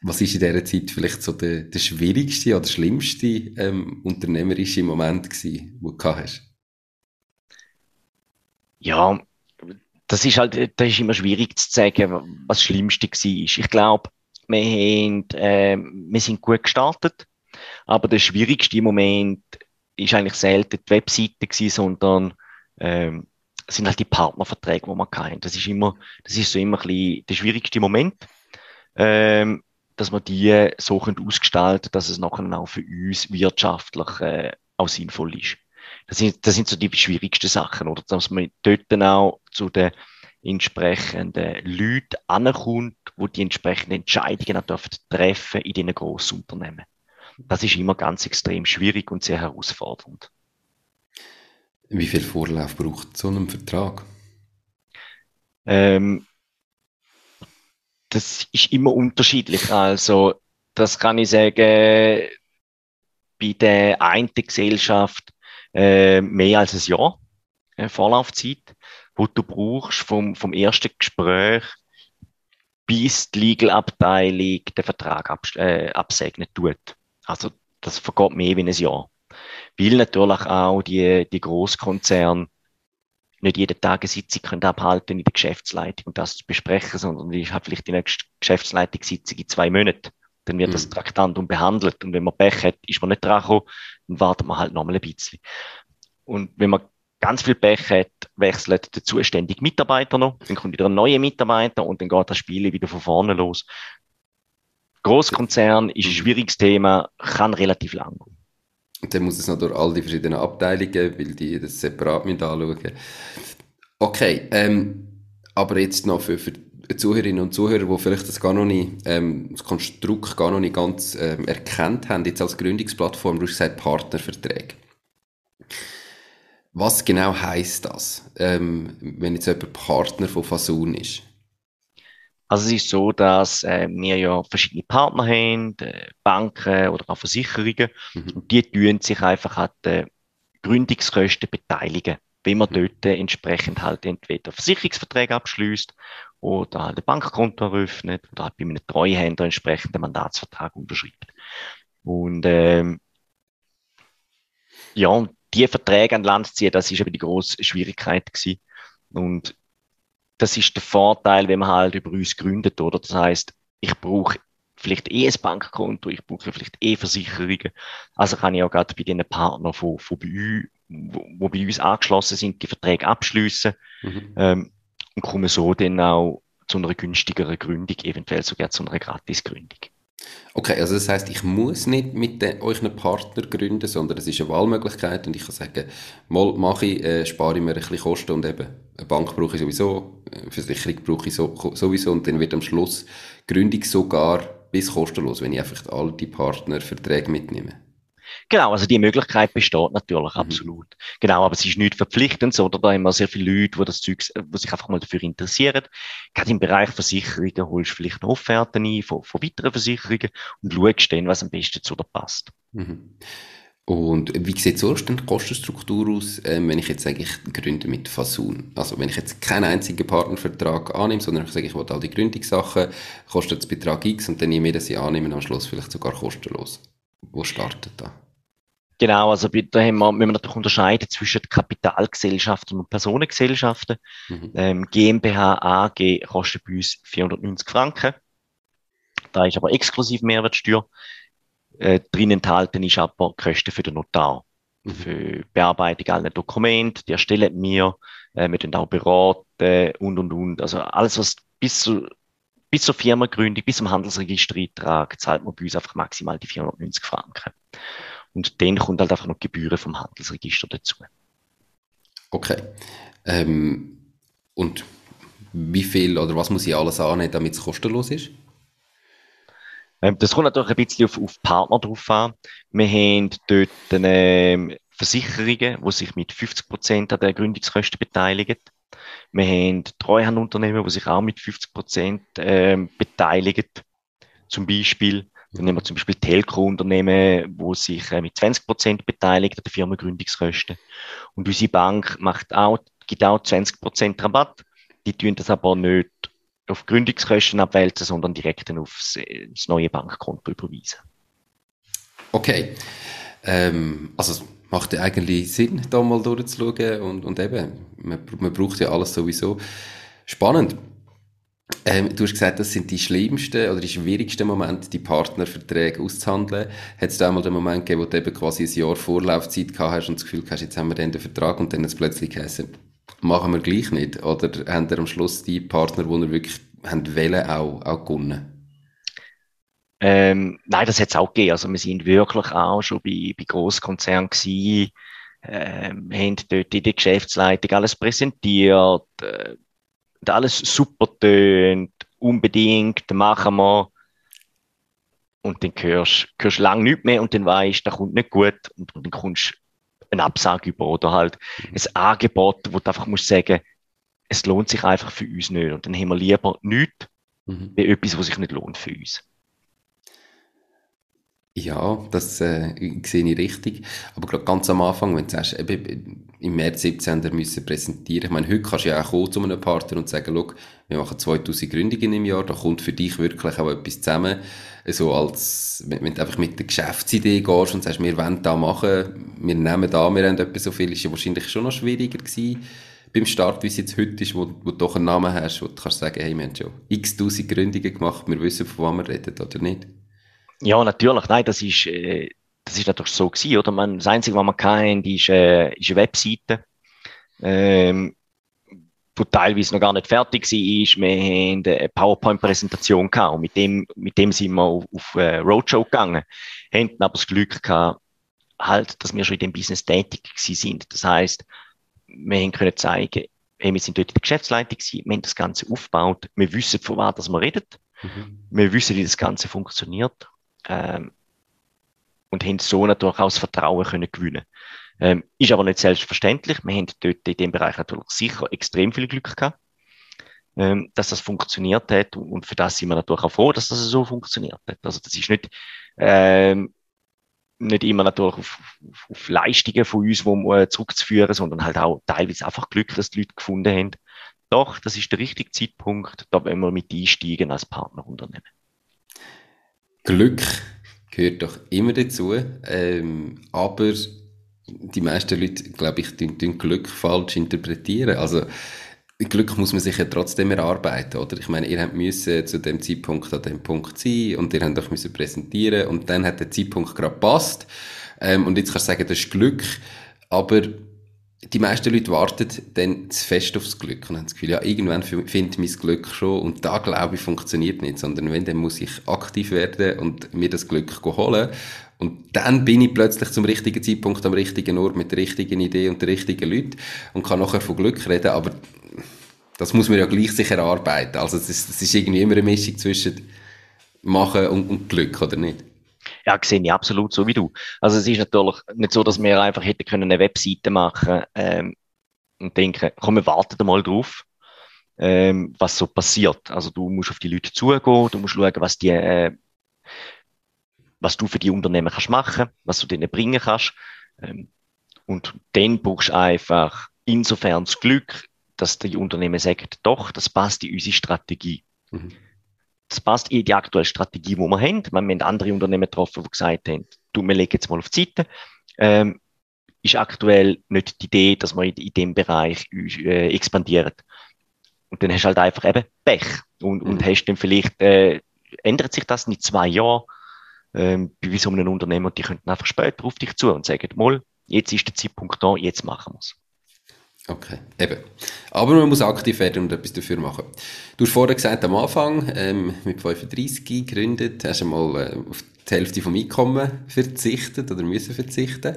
Was ist in dieser Zeit vielleicht so der, der schwierigste oder schlimmste ähm, unternehmerische Moment gewesen, den du gehabt hast? Ja, das ist halt, das ist immer schwierig zu sagen, was das Schlimmste war. Ich glaube, wir, haben, äh, wir sind gut gestartet aber der schwierigste Moment ist eigentlich selten die Webseite gewesen, sondern ähm, sind halt die Partnerverträge, die man kann. Das ist immer, das ist so immer ein bisschen der schwierigste Moment, ähm, dass man die so ausgestalten dass es nachher auch für uns wirtschaftlich äh, auch sinnvoll ist. Das sind, das sind so die schwierigsten Sachen, oder? Dass man dort dann auch zu den entsprechenden Leuten ankommt, wo die entsprechenden Entscheidungen auch dürfen treffen in diesen grossen Unternehmen. Das ist immer ganz extrem schwierig und sehr herausfordernd. Wie viel Vorlauf braucht so ein Vertrag? Ähm, das ist immer unterschiedlich. Also, das kann ich sagen, bei der einen Gesellschaft äh, mehr als ein Jahr äh, Vorlaufzeit, wo du brauchst vom, vom ersten Gespräch bis die Legal-Abteilung den Vertrag äh, absegnen tut. Also das vergeht mehr wie ein Jahr. Weil natürlich auch die, die Großkonzerne nicht jeden Tag eine Sitzung können abhalten in der Geschäftsleitung und das zu besprechen, sondern die hat vielleicht die nächste Geschäftsleitungssitzung in zwei Monaten. Dann wird mhm. das Traktandum behandelt und wenn man Pech hat, ist man nicht dran gekommen, dann wartet man halt noch mal ein bisschen. Und wenn man ganz viel Pech hat, wechselt der zuständige Mitarbeiter noch, dann kommt wieder ein neuer Mitarbeiter und dann geht das Spiel wieder von vorne los. Großkonzern ist ein mhm. schwieriges Thema, kann relativ lang gehen. Und dann muss es noch durch all die verschiedenen Abteilungen, weil die das separat mit anschauen. Okay, ähm, aber jetzt noch für, für Zuhörerinnen und Zuhörer, die vielleicht das gar noch nicht, ähm, das Konstrukt gar noch nicht ganz ähm, erkannt haben, jetzt als Gründungsplattform, du hast gesagt Partnerverträge. Was genau heißt das, ähm, wenn jetzt jemand Partner von Fasun ist? Also es ist so, dass äh, wir ja verschiedene Partner haben, äh, Banken oder auch Versicherungen, mhm. und die tun sich einfach an den Gründungskosten beteiligen, wenn man mhm. dort entsprechend halt entweder Versicherungsverträge abschließt oder halt ein Bankkonto eröffnet oder halt bei einem Treuhänder entsprechend einen Mandatsvertrag unterschreibt. Und ähm, ja, und die Verträge an Land ziehen, das ist aber die große Schwierigkeit gewesen. Und das ist der Vorteil, wenn man halt über uns gründet, oder? Das heißt, ich brauche vielleicht eh ein Bankkonto, ich brauche vielleicht eh Versicherungen. Also kann ich auch gerade bei den Partnern von, von bei uns wo, wo bei uns angeschlossen sind, die Verträge abschließen mhm. ähm, und kommen so dann auch zu einer günstigeren Gründung, eventuell sogar zu einer Gratisgründung. Okay, also das heißt, ich muss nicht mit den, euch einen Partner gründen, sondern es ist eine Wahlmöglichkeit und ich kann sagen, mal mache ich, äh, spare ich mir ein bisschen Kosten und eben eine Bank brauche ich sowieso, eine Versicherung brauche ich so, sowieso und dann wird am Schluss Gründung sogar bis kostenlos, wenn ich einfach all die Partnerverträge mitnehme. Genau, also die Möglichkeit besteht natürlich, mhm. absolut. Genau, aber es ist nicht verpflichtend, oder da haben wir sehr viele Leute, die das Zeug, die sich einfach mal dafür interessieren. Gerade im Bereich Versicherungen holst du vielleicht noch Offerten ein von, von weiteren Versicherungen und schaust dann, was am besten zu dir passt. Mhm. Und wie sieht so die Kostenstruktur aus, ähm, wenn ich jetzt sage, ich gründe mit Fasun? Also wenn ich jetzt keinen einzigen Partnervertrag annehme, sondern ich sage, ich will all die Gründungssachen, kostet das Betrag X und dann nehme ich das annehmen am Schluss vielleicht sogar kostenlos. Wo startet da? Genau, also da haben wir, wenn wir natürlich unterscheiden zwischen Kapitalgesellschaften und Personengesellschaften. Mhm. Ähm, GmbH AG kostet bei uns 490 Franken. Da ist aber exklusiv Mehrwertsteuer. Äh, drin enthalten ist aber Kosten für den Notar. Mhm. Für Bearbeitung aller Dokumente, die erstellen wir, äh, wir dann auch beraten und und und. Also alles, was bis zu bis zur Firmengründung, bis zum Handelsregistereintrag zahlt man bei uns einfach maximal die 490 Franken. Und dann kommt halt einfach noch die Gebühren vom Handelsregister dazu. Okay. Ähm, und wie viel oder was muss ich alles annehmen, damit es kostenlos ist? Ähm, das kommt natürlich ein bisschen auf, auf Partner drauf an. Wir haben dort ähm, Versicherungen, die sich mit 50 Prozent an der Gründungskosten beteiligen. Wir haben Treuhandunternehmen, die sich auch mit 50 Prozent ähm, beteiligen. Zum Beispiel. Dann nehmen wir zum Beispiel Telco-Unternehmen, wo sich äh, mit 20 Prozent beteiligt an der Firmengründungskosten. Und unsere Bank macht auch, gibt auch 20 Prozent Rabatt. Die tun das aber nicht auf Gründungskosten abwälzen, sondern direkt dann aufs das neue Bankkonto überweisen. Okay. Ähm, also macht ja eigentlich Sinn, da mal durchzuschauen und, und eben, man, man braucht ja alles sowieso. Spannend. Ähm, du hast gesagt, das sind die schlimmsten oder die schwierigsten Momente, die Partnerverträge auszuhandeln. Hat es da einmal den Moment gegeben, wo du eben quasi ein Jahr Vorlaufzeit gehabt hast und das Gefühl hast, jetzt haben wir den Vertrag und dann hat es plötzlich geheißen, machen wir gleich nicht? Oder haben am Schluss die Partner, die ihr wirklich haben wollen, auch, auch gewonnen? Ähm, nein, das hat es auch gegeben. Also wir sind wirklich auch schon bei, bei Grosskonzernen gewesen, ähm, haben dort in der Geschäftsleitung alles präsentiert, äh, alles super tönt, unbedingt, machen wir. Und dann hörst du lange nichts mehr und dann weißt, das kommt nicht gut und, und dann kommst du eine Absage über oder halt mhm. ein Angebot, wo du einfach musst sagen, es lohnt sich einfach für uns nicht. Und dann haben wir lieber nichts, mhm. wie etwas, was sich nicht lohnt für uns. Ja, das äh, sehe ich richtig. Aber gerade ganz am Anfang, wenn du sagst, eben, im März 17 müssen präsentieren. Ich meine, heute kannst du ja auch kommen zu einem Partner und sagen, schau, wir machen 2000 Gründungen im Jahr, da kommt für dich wirklich auch etwas zusammen. So als, wenn, du einfach mit der Geschäftsidee gehst und sagst, wir wollen da machen, wir nehmen da, wir haben etwas so viel, ist ja wahrscheinlich schon noch schwieriger gewesen beim Start, wie es jetzt heute ist, wo, wo du doch einen Namen hast, wo du kannst sagen, hey, wir haben schon x tausend Gründungen gemacht, wir wissen, von was wir reden, oder nicht? Ja, natürlich. Nein, das ist, äh, das ist natürlich so gewesen, oder? Man, das Einzige, was man kennt, ist, äh, ist eine Webseite, ähm, wo teilweise noch gar nicht fertig war. Wir haben eine PowerPoint-Präsentation gehabt und mit dem, mit dem sind wir auf, auf äh, Roadshow gegangen. Haben aber das Glück gehabt, halt, dass wir schon in dem Business tätig sind. Das heißt, wir haben können zeigen, hey, wir sind dort in der Geschäftsleitung gewesen, wir haben das Ganze aufgebaut, wir wissen, von was wir reden, mhm. wir wissen, wie das Ganze funktioniert ähm, und haben so natürlich auch das Vertrauen können gewinnen ähm, Ist aber nicht selbstverständlich. Wir haben dort in dem Bereich natürlich sicher extrem viel Glück gehabt, ähm, dass das funktioniert hat und für das sind wir natürlich auch froh, dass das so funktioniert hat. Also das ist nicht, ähm, nicht immer natürlich auf, auf, auf Leistungen von uns wo, äh, zurückzuführen, sondern halt auch teilweise einfach Glück, dass die Leute gefunden haben. Doch, das ist der richtige Zeitpunkt, da wollen wir mit einsteigen als Partnerunternehmen. Glück gehört doch immer dazu, ähm, aber die meisten Leute, glaube ich, tun Glück falsch interpretieren. Also Glück muss man sich ja trotzdem erarbeiten, oder? Ich meine, ihr müssen zu dem Zeitpunkt an dem Punkt sein und ihr habt euch müssen präsentieren und dann hat der Zeitpunkt gerade passt. Ähm, und jetzt kannst du sagen, das ist Glück. aber die meisten Leute warten dann zu fest aufs Glück und haben das Gefühl, ja, irgendwann findet mein Glück schon und da glaube ich funktioniert nicht, sondern wenn, dann muss ich aktiv werden und mir das Glück holen und dann bin ich plötzlich zum richtigen Zeitpunkt am richtigen Ort mit der richtigen Idee und den richtigen Leuten und kann nachher von Glück reden, aber das muss man ja gleich sich erarbeiten. Also es ist, ist irgendwie immer eine Mischung zwischen Machen und, und Glück, oder nicht? Ja, sehe ich absolut so wie du. Also es ist natürlich nicht so, dass wir einfach hätten können eine Webseite machen ähm, und denken, komm, wir warten mal drauf, ähm, was so passiert. Also du musst auf die Leute zugehen, du musst schauen, was die, äh, was du für die Unternehmen kannst machen, was du denen bringen kannst. Ähm, und dann brauchst du einfach insofern das Glück, dass die Unternehmen sagen, doch, das passt in unsere Strategie. Mhm das passt in die aktuelle Strategie, die wir haben. Wir haben andere Unternehmen getroffen, die gesagt haben, du, wir legen jetzt mal auf die Seite. Ähm, ist aktuell nicht die Idee, dass wir in, in dem Bereich äh, expandieren. Und dann hast du halt einfach eben Pech. Und, mhm. und hast dann vielleicht, äh, ändert sich das in zwei Jahren ähm, bei so einem Unternehmen und die könnten einfach später auf dich zu und sagen, mal, jetzt ist der Zeitpunkt da, jetzt machen wir es. Okay, eben. Aber man muss aktiv werden und etwas dafür machen. Du hast vorher gesagt, am Anfang, ähm, mit 35 gegründet, hast du mal äh, auf die Hälfte vom Einkommen verzichtet oder müssen verzichten.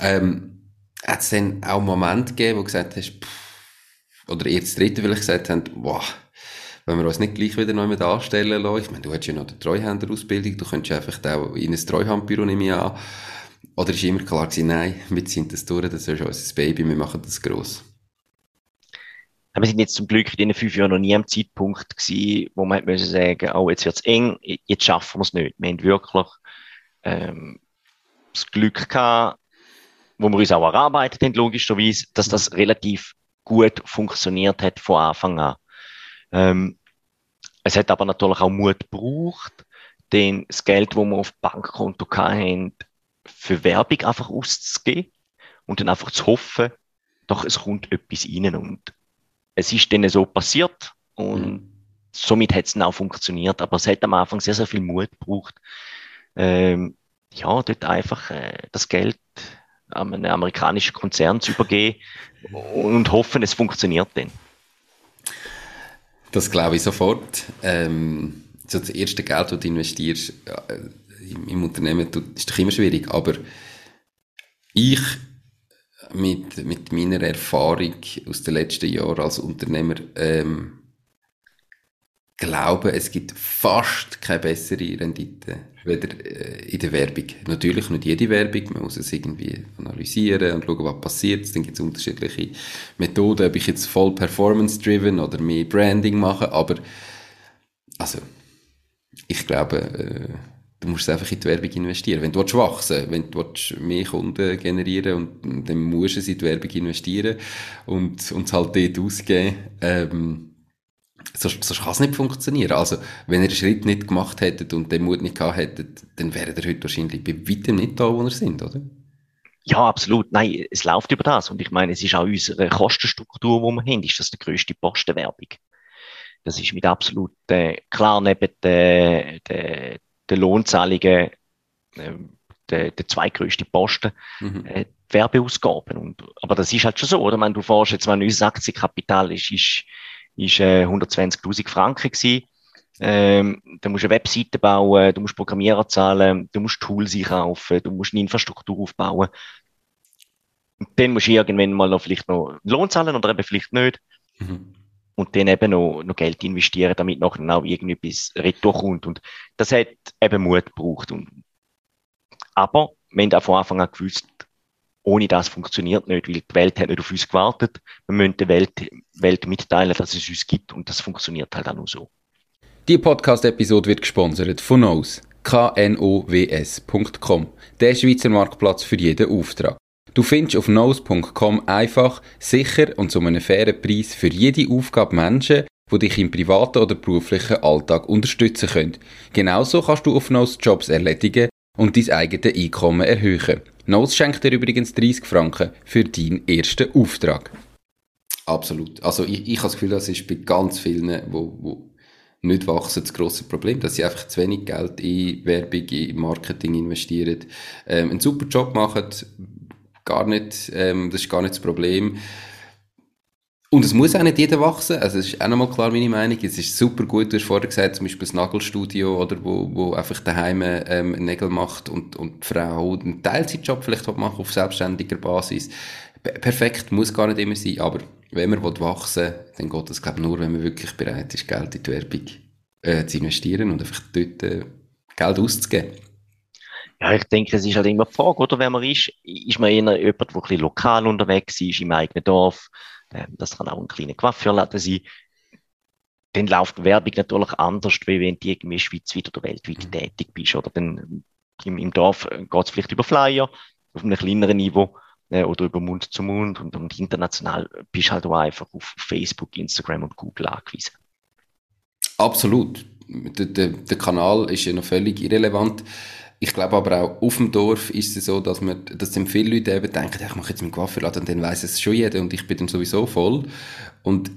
Ähm, hat es dann auch Momente gegeben, wo du gesagt hast, pff, oder ihr das dritte vielleicht gesagt habt, boah, wenn wir uns nicht gleich wieder neu mit anstellen lassen, ich meine, du hast ja noch die Treuhänderausbildung, du könntest einfach auch in ein Treuhandbüro nehmen an, oder ist immer klar gewesen, nein, wir ziehen das durch, das ist unser Baby, wir machen das gross? Wir sind jetzt zum Glück in den fünf Jahren noch nie am Zeitpunkt gewesen, wo man müssen sagen, oh, jetzt wird's eng, jetzt schaffen wir es nicht. Wir haben wirklich ähm, das Glück gehabt, wo wir uns auch erarbeitet haben, logischerweise, dass das relativ gut funktioniert hat von Anfang an. Ähm, es hat aber natürlich auch Mut gebraucht, denn das Geld, das wir auf Bankkonto hatten, für Werbung einfach auszugeben und dann einfach zu hoffen, doch es kommt etwas rein. Und es ist dann so passiert und mhm. somit hat es dann auch funktioniert. Aber es hat am Anfang sehr, sehr viel Mut gebraucht, ähm, ja, dort einfach äh, das Geld an einen amerikanischen Konzern zu übergeben und hoffen, es funktioniert dann. Das glaube ich sofort. Ähm, so das erste Geld, das du investierst, im, im Unternehmen ist doch immer schwierig, aber ich mit, mit meiner Erfahrung aus den letzten Jahren als Unternehmer ähm, glaube, es gibt fast keine bessere Rendite weder äh, in der Werbung. Natürlich nicht jede Werbung, man muss es irgendwie analysieren und schauen, was passiert. Dann gibt es unterschiedliche Methoden, ob ich jetzt voll performance-driven oder mehr Branding mache, aber also ich glaube, äh, du musst einfach in die Werbung investieren. Wenn du wachsen wenn du mehr Kunden generieren und dann musst du in die Werbung investieren und, es halt dort ausgeben, ähm, sonst, sonst kann es nicht funktionieren. Also, wenn ihr den Schritt nicht gemacht hättet und den Mut nicht gehabt hättet, dann wäret ihr heute wahrscheinlich bei weitem nicht da, wo ihr sind, oder? Ja, absolut. Nein, es läuft über das. Und ich meine, es ist auch unsere Kostenstruktur, die wir haben, ist das die grösste Postenwerbung. Das ist mit absolut, äh, klar neben der, der, der Lohnzahlungen äh, der, der zweitgrößte Posten, mhm. äh, Werbeausgaben. Und, aber das ist halt schon so, oder? Wenn du forschst, jetzt mein neues Aktienkapital ist, ist, ist äh, 120.000 Franken gewesen. Ähm, du musst eine Webseite bauen, du musst Programmierer zahlen, du musst Tools einkaufen, du musst eine Infrastruktur aufbauen. Und dann musst du irgendwann mal noch vielleicht noch Lohn zahlen oder eben vielleicht nicht. Mhm und dann eben noch, noch Geld investieren, damit nachher auch irgendwie etwas retour kommt. Und das hat eben Mut gebraucht. Und, aber wir haben auch von Anfang an gewusst, ohne das funktioniert nicht, weil die Welt hat nicht auf uns gewartet. Wir müssen der Welt, Welt mitteilen, dass es uns gibt und das funktioniert halt auch nur so. Die Podcast-Episode wird gesponsert von Knows, knows.com, der Schweizer Marktplatz für jeden Auftrag. Du findest auf nose.com einfach, sicher und zu einem fairen Preis für jede Aufgabe Menschen, die dich im privaten oder beruflichen Alltag unterstützen können. Genauso kannst du auf Nose Jobs erledigen und dein eigenes Einkommen erhöhen. Nose schenkt dir übrigens 30 Franken für deinen ersten Auftrag. Absolut. Also ich, ich habe das Gefühl, das ist bei ganz vielen, wo, wo nicht wachsen, das grosse Problem, dass sie einfach zu wenig Geld in Werbung, in Marketing investieren, ähm, einen super Job machen, gar nicht, ähm, das ist gar nicht das Problem. Und es muss auch nicht jeder wachsen. Also, es ist auch nochmal klar meine Meinung. Es ist super gut. Du hast vorher gesagt, zum Beispiel das Nagelstudio, oder, wo, wo einfach daheim, ähm, Nägel macht und, und die Frau einen Teilzeitjob vielleicht machen auf selbstständiger Basis. Perfekt, muss gar nicht immer sein. Aber wenn man wachsen will, dann geht das, glaube ich, nur, wenn man wirklich bereit ist, Geld in die Werbung äh, zu investieren und einfach dort äh, Geld auszugeben. Ja, ich denke, es ist halt immer die Frage, oder? Wenn man ist, ist man eher jemand, der ein bisschen lokal unterwegs ist, im eigenen Dorf, ähm, das kann auch ein kleiner Coiffeurladen sein. Dann läuft die Werbung natürlich anders, wie wenn du irgendwie schweizweit oder weltweit mhm. tätig bist. Oder dann im, im Dorf äh, geht es vielleicht über Flyer auf einem kleineren Niveau äh, oder über Mund zu Mund und, und international bist du halt auch einfach auf Facebook, Instagram und Google angewiesen. Absolut. Der, der, der Kanal ist ja noch völlig irrelevant. Ich glaube aber auch auf dem Dorf ist es so, dass man, dass dann viele Leute eben denken, ich mache jetzt meinen Coiffeurladen und dann weiß es schon jeder und ich bin dann sowieso voll. Und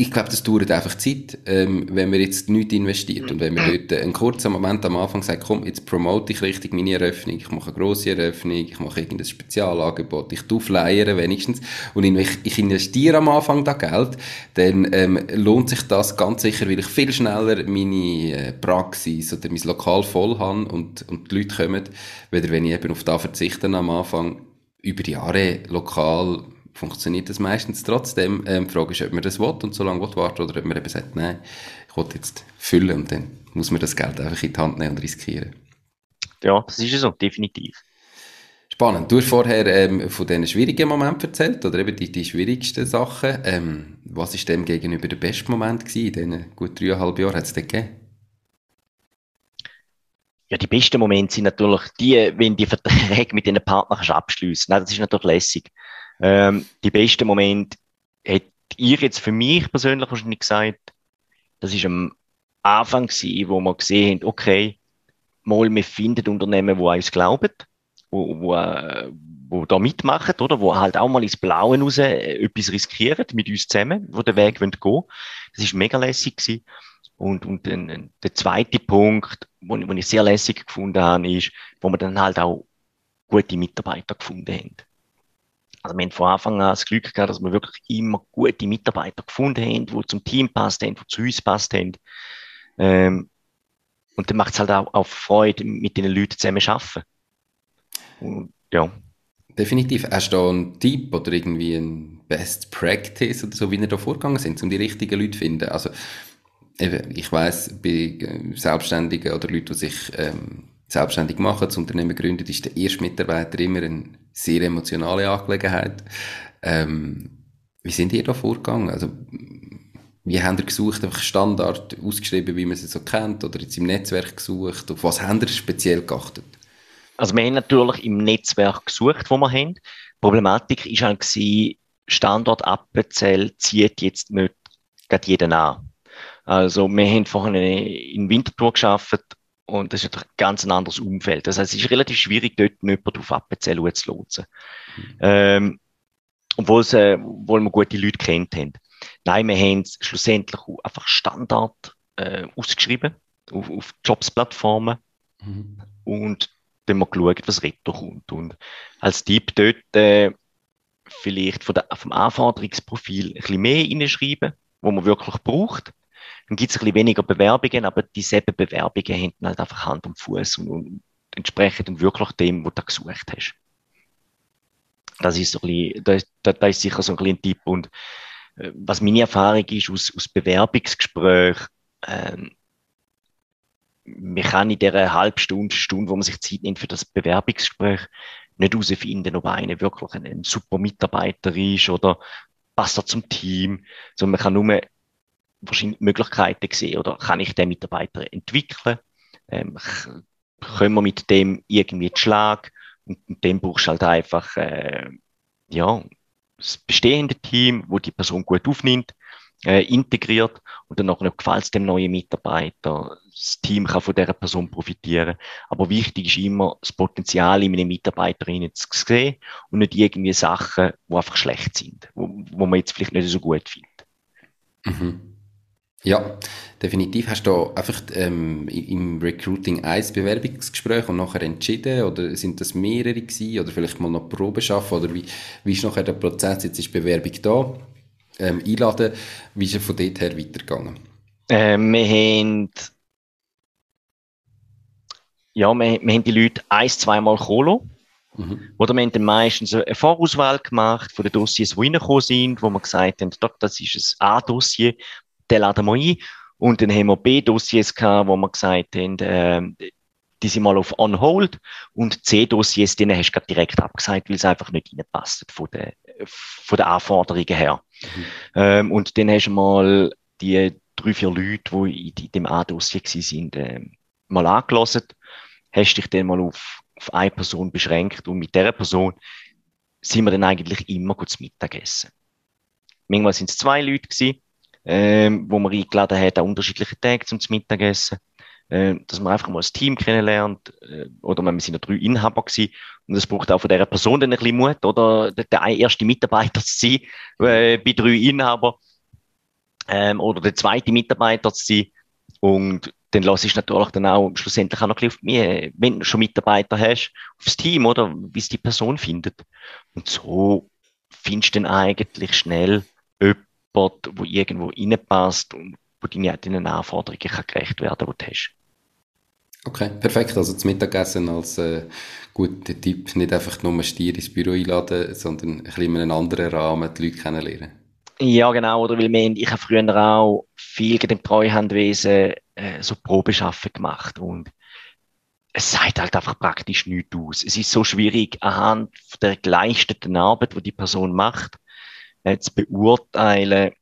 ich glaube, das dauert einfach Zeit, ähm, wenn man jetzt nichts investiert. Und wenn man dort einen kurzen Moment am Anfang sagt, komm, jetzt promote ich richtig meine Eröffnung, ich mache eine grosse Eröffnung, ich mache irgendein Spezialangebot, ich tue flyern wenigstens und ich, investiere am Anfang da Geld, dann ähm, lohnt sich das ganz sicher, weil ich viel schneller meine äh, Praxis oder mein Lokal voll habe und, und die Leute kommen, weder wenn ich eben auf das verzichte am Anfang, über Jahre lokal funktioniert das meistens trotzdem. Ähm, die Frage ist, ob man das will und so lange will warten oder ob man eben sagt, nein, ich will jetzt füllen und dann muss man das Geld einfach in die Hand nehmen und riskieren. Ja, das ist so, definitiv. Spannend. Du hast vorher ähm, von diesen schwierigen Momenten erzählt, oder eben die, die schwierigsten Sachen. Ähm, was war dem gegenüber der beste Moment gewesen in diesen gut dreieinhalb Jahren? Hat es gegeben? Ja, die besten Momente sind natürlich die, wenn die Verträge mit den Partnern abschließen. Das ist natürlich lässig. Ähm, die besten Momente hätte ich jetzt für mich persönlich wahrscheinlich gesagt, das ist am Anfang gewesen, wo wir gesehen haben, okay, mal, wir finden Unternehmen, die uns glauben, wo, wo, äh, wo da mitmachen, oder? Wo halt auch mal ins Blaue raus äh, etwas riskieren mit uns zusammen, wo der Weg gehen wollen. Das ist mega lässig gewesen. Und, und den, der zweite Punkt, wo ich sehr lässig gefunden habe, ist, wo wir dann halt auch gute Mitarbeiter gefunden haben. Also wir haben von Anfang an das Glück gehabt, dass wir wirklich immer gute Mitarbeiter gefunden haben, die zum Team passt haben, die zu uns passt haben. Ähm, und dann macht es halt auch, auch Freude, mit den Leuten zusammen zu arbeiten. Ja. Definitiv. Hast du da einen Tipp oder irgendwie ein Best Practice oder so, wie ihr da vorgegangen sind, um die richtigen Leute zu finden? Also, ich weiß bei äh, Selbstständigen oder Leuten, die sich ähm, selbstständig machen, das Unternehmen gründet, ist der erste Mitarbeiter immer ein sehr emotionale Angelegenheit. Ähm, wie sind ihr da vorgegangen? Also, wie habt ihr gesucht, einfach Standard ausgeschrieben, wie man sie so kennt, oder jetzt im Netzwerk gesucht? Auf was habt ihr speziell geachtet? Also, wir haben natürlich im Netzwerk gesucht, wo wir haben. Die Problematik war halt, Standort Appenzell zieht jetzt nicht jeden an. Also, wir haben vorhin in Winterthur geschafft und das ist natürlich ein ganz anderes Umfeld. Das heißt, es ist relativ schwierig, dort jemanden auf Appenzell zu lotsen. Mhm. Ähm, obwohl, äh, obwohl wir gute Leute kennt haben. Nein, wir haben es schlussendlich einfach Standard äh, ausgeschrieben auf, auf Jobs-Plattformen mhm. und dann haben wir geschaut, was Retto kommt. Und als Tipp dort äh, vielleicht von der, vom Anforderungsprofil ein bisschen mehr hineinschreiben, wo man wirklich braucht dann gibt es ein bisschen weniger Bewerbungen, aber dieselben Bewerbungen haben halt einfach Hand und Fuß und, und entsprechen dann wirklich dem, was du gesucht hast. Das ist so ein bisschen, das, das ist sicher so ein bisschen ein Tipp. Und äh, was meine Erfahrung ist aus, aus Bewerbungsgesprächen, ähm, man kann in dieser halben Stunde, Stunde, wo man sich Zeit nimmt für das Bewerbungsgespräch, nicht herausfinden, ob einer wirklich ein, ein super Mitarbeiter ist oder passt er zum Team, sondern man kann nur wahrscheinlich Möglichkeiten gesehen oder kann ich den Mitarbeiter entwickeln? Ähm, können wir mit dem irgendwie den Schlag? Und mit dem brauchst du halt einfach, äh, ja, das bestehende Team, wo die Person gut aufnimmt, äh, integriert und dann noch gefällt es dem neuen Mitarbeiter. Das Team kann von dieser Person profitieren. Aber wichtig ist immer, das Potenzial in meinen Mitarbeiterinnen zu sehen und nicht irgendwie Sachen, die einfach schlecht sind, wo, wo man jetzt vielleicht nicht so gut findet. Mhm. Ja, definitiv. Hast du einfach ähm, im Recruiting ein Bewerbungsgespräch und nachher entschieden oder sind das mehrere gewesen oder vielleicht mal noch Probe schaffen oder wie, wie ist nachher der Prozess? Jetzt ist die Bewerbung da, ähm, einladen. Wie ist er von dort her weitergegangen? Äh, wir haben ja, wir, wir haben die Leute ein, zweimal kommen mhm. Oder wir haben dann meistens eine Vorauswahl gemacht von den Dossiers, die reingekommen sind, wo wir gesagt haben, das ist ein A-Dossier, den laden wir ein. Und dann haben wir B-Dossiers gehabt, wo wir gesagt haben, äh, die sind mal auf On Hold und C-Dossiers, denen hast du direkt abgesagt, weil es einfach nicht reinpasst von den, von den Anforderungen her. Mhm. Ähm, und dann hast du mal die drei, vier Leute, die in dem A-Dossier waren, äh, mal angelassen, hast dich dann mal auf, auf eine Person beschränkt und mit dieser Person sind wir dann eigentlich immer gut zu Mittagessen. Manchmal sind es zwei Leute gewesen, ähm, wo man eingeladen hat an unterschiedlichen Tagen zum Mittagessen, äh, dass man einfach mal das Team kennenlernt, äh, oder wir sind ja drei Inhaber gewesen, und es braucht auch von dieser Person dann ein bisschen Mut, oder der, erste Mitarbeiter zu sein, äh, bei drei Inhabern, ähm, oder der zweite Mitarbeiter zu sein, und dann lass ich natürlich dann auch schlussendlich auch noch ein bisschen auf mich, wenn du schon Mitarbeiter hast, aufs Team, oder, wie es die Person findet. Und so findest du dann eigentlich schnell jemanden, der irgendwo reinpasst und wo deine, deinen Anforderungen kann gerecht werden kann, die du hast. Okay, perfekt. Also das Mittagessen als äh, guter Tipp, nicht einfach nur ein Stier ins Büro einladen, sondern ein bisschen in einem anderen Rahmen die Leute kennenlernen. Ja, genau. Oder weil wir, ich habe früher auch viel im Treuhandwesen äh, so Probeschaffen gemacht und es sagt halt einfach praktisch nichts aus. Es ist so schwierig, anhand der geleisteten Arbeit, die die Person macht, äh, zu beurteilen,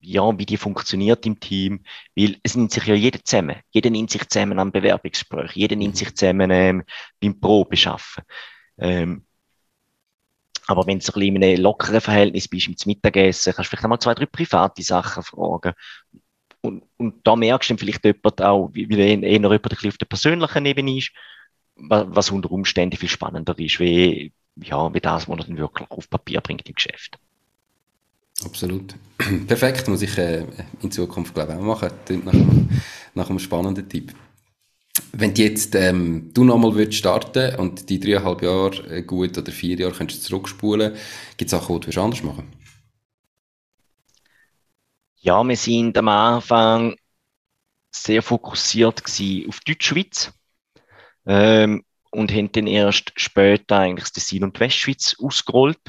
ja, wie die funktioniert im Team, weil es nimmt sich ja jeder zusammen. Jeder nimmt sich zusammen am Bewerbungsgespräch, jeder nimmt mhm. sich zusammen ähm, beim Probeschaffen. Ähm, aber wenn du so ein bisschen in einem lockeren Verhältnis bist, im Mittagessen, kannst du vielleicht einmal zwei, drei private Sachen fragen. Und, und da merkst du dann vielleicht jemand auch, wie, wie eher jemand auf der persönlichen Ebene ist, was, was unter Umständen viel spannender ist, wie, ja, wie das, was er dann wirklich auf Papier bringt im Geschäft. Absolut. Perfekt, muss ich äh, in Zukunft glaube ich auch machen. Nach einem, nach einem spannenden Tipp. Wenn du jetzt ähm, du nochmal würdest starten und die dreieinhalb Jahre äh, gut oder vier Jahre könntest du zurückspulen, gibt es Sachen, die du anders machen Ja, wir sind am Anfang sehr fokussiert auf Deutschschweiz ähm, und haben dann erst später eigentlich das Tessin und die Westschweiz ausgerollt.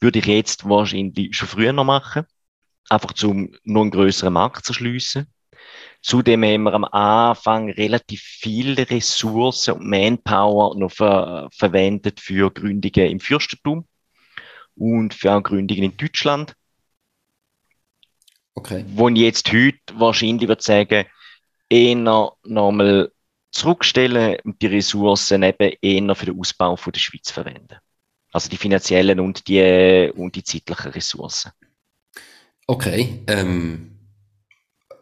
Würde ich jetzt wahrscheinlich schon früher noch machen, einfach um noch einen größeren Markt zu schliessen. Zudem haben wir am Anfang relativ viele Ressourcen und Manpower noch ver verwendet für Gründungen im Fürstentum und für auch Gründungen in Deutschland. Okay. Wo ich jetzt heute wahrscheinlich würde sagen, eher nochmal zurückstellen und die Ressourcen eben eher für den Ausbau von der Schweiz verwenden. Also die finanziellen und die, und die zeitlichen Ressourcen. Okay. Ähm,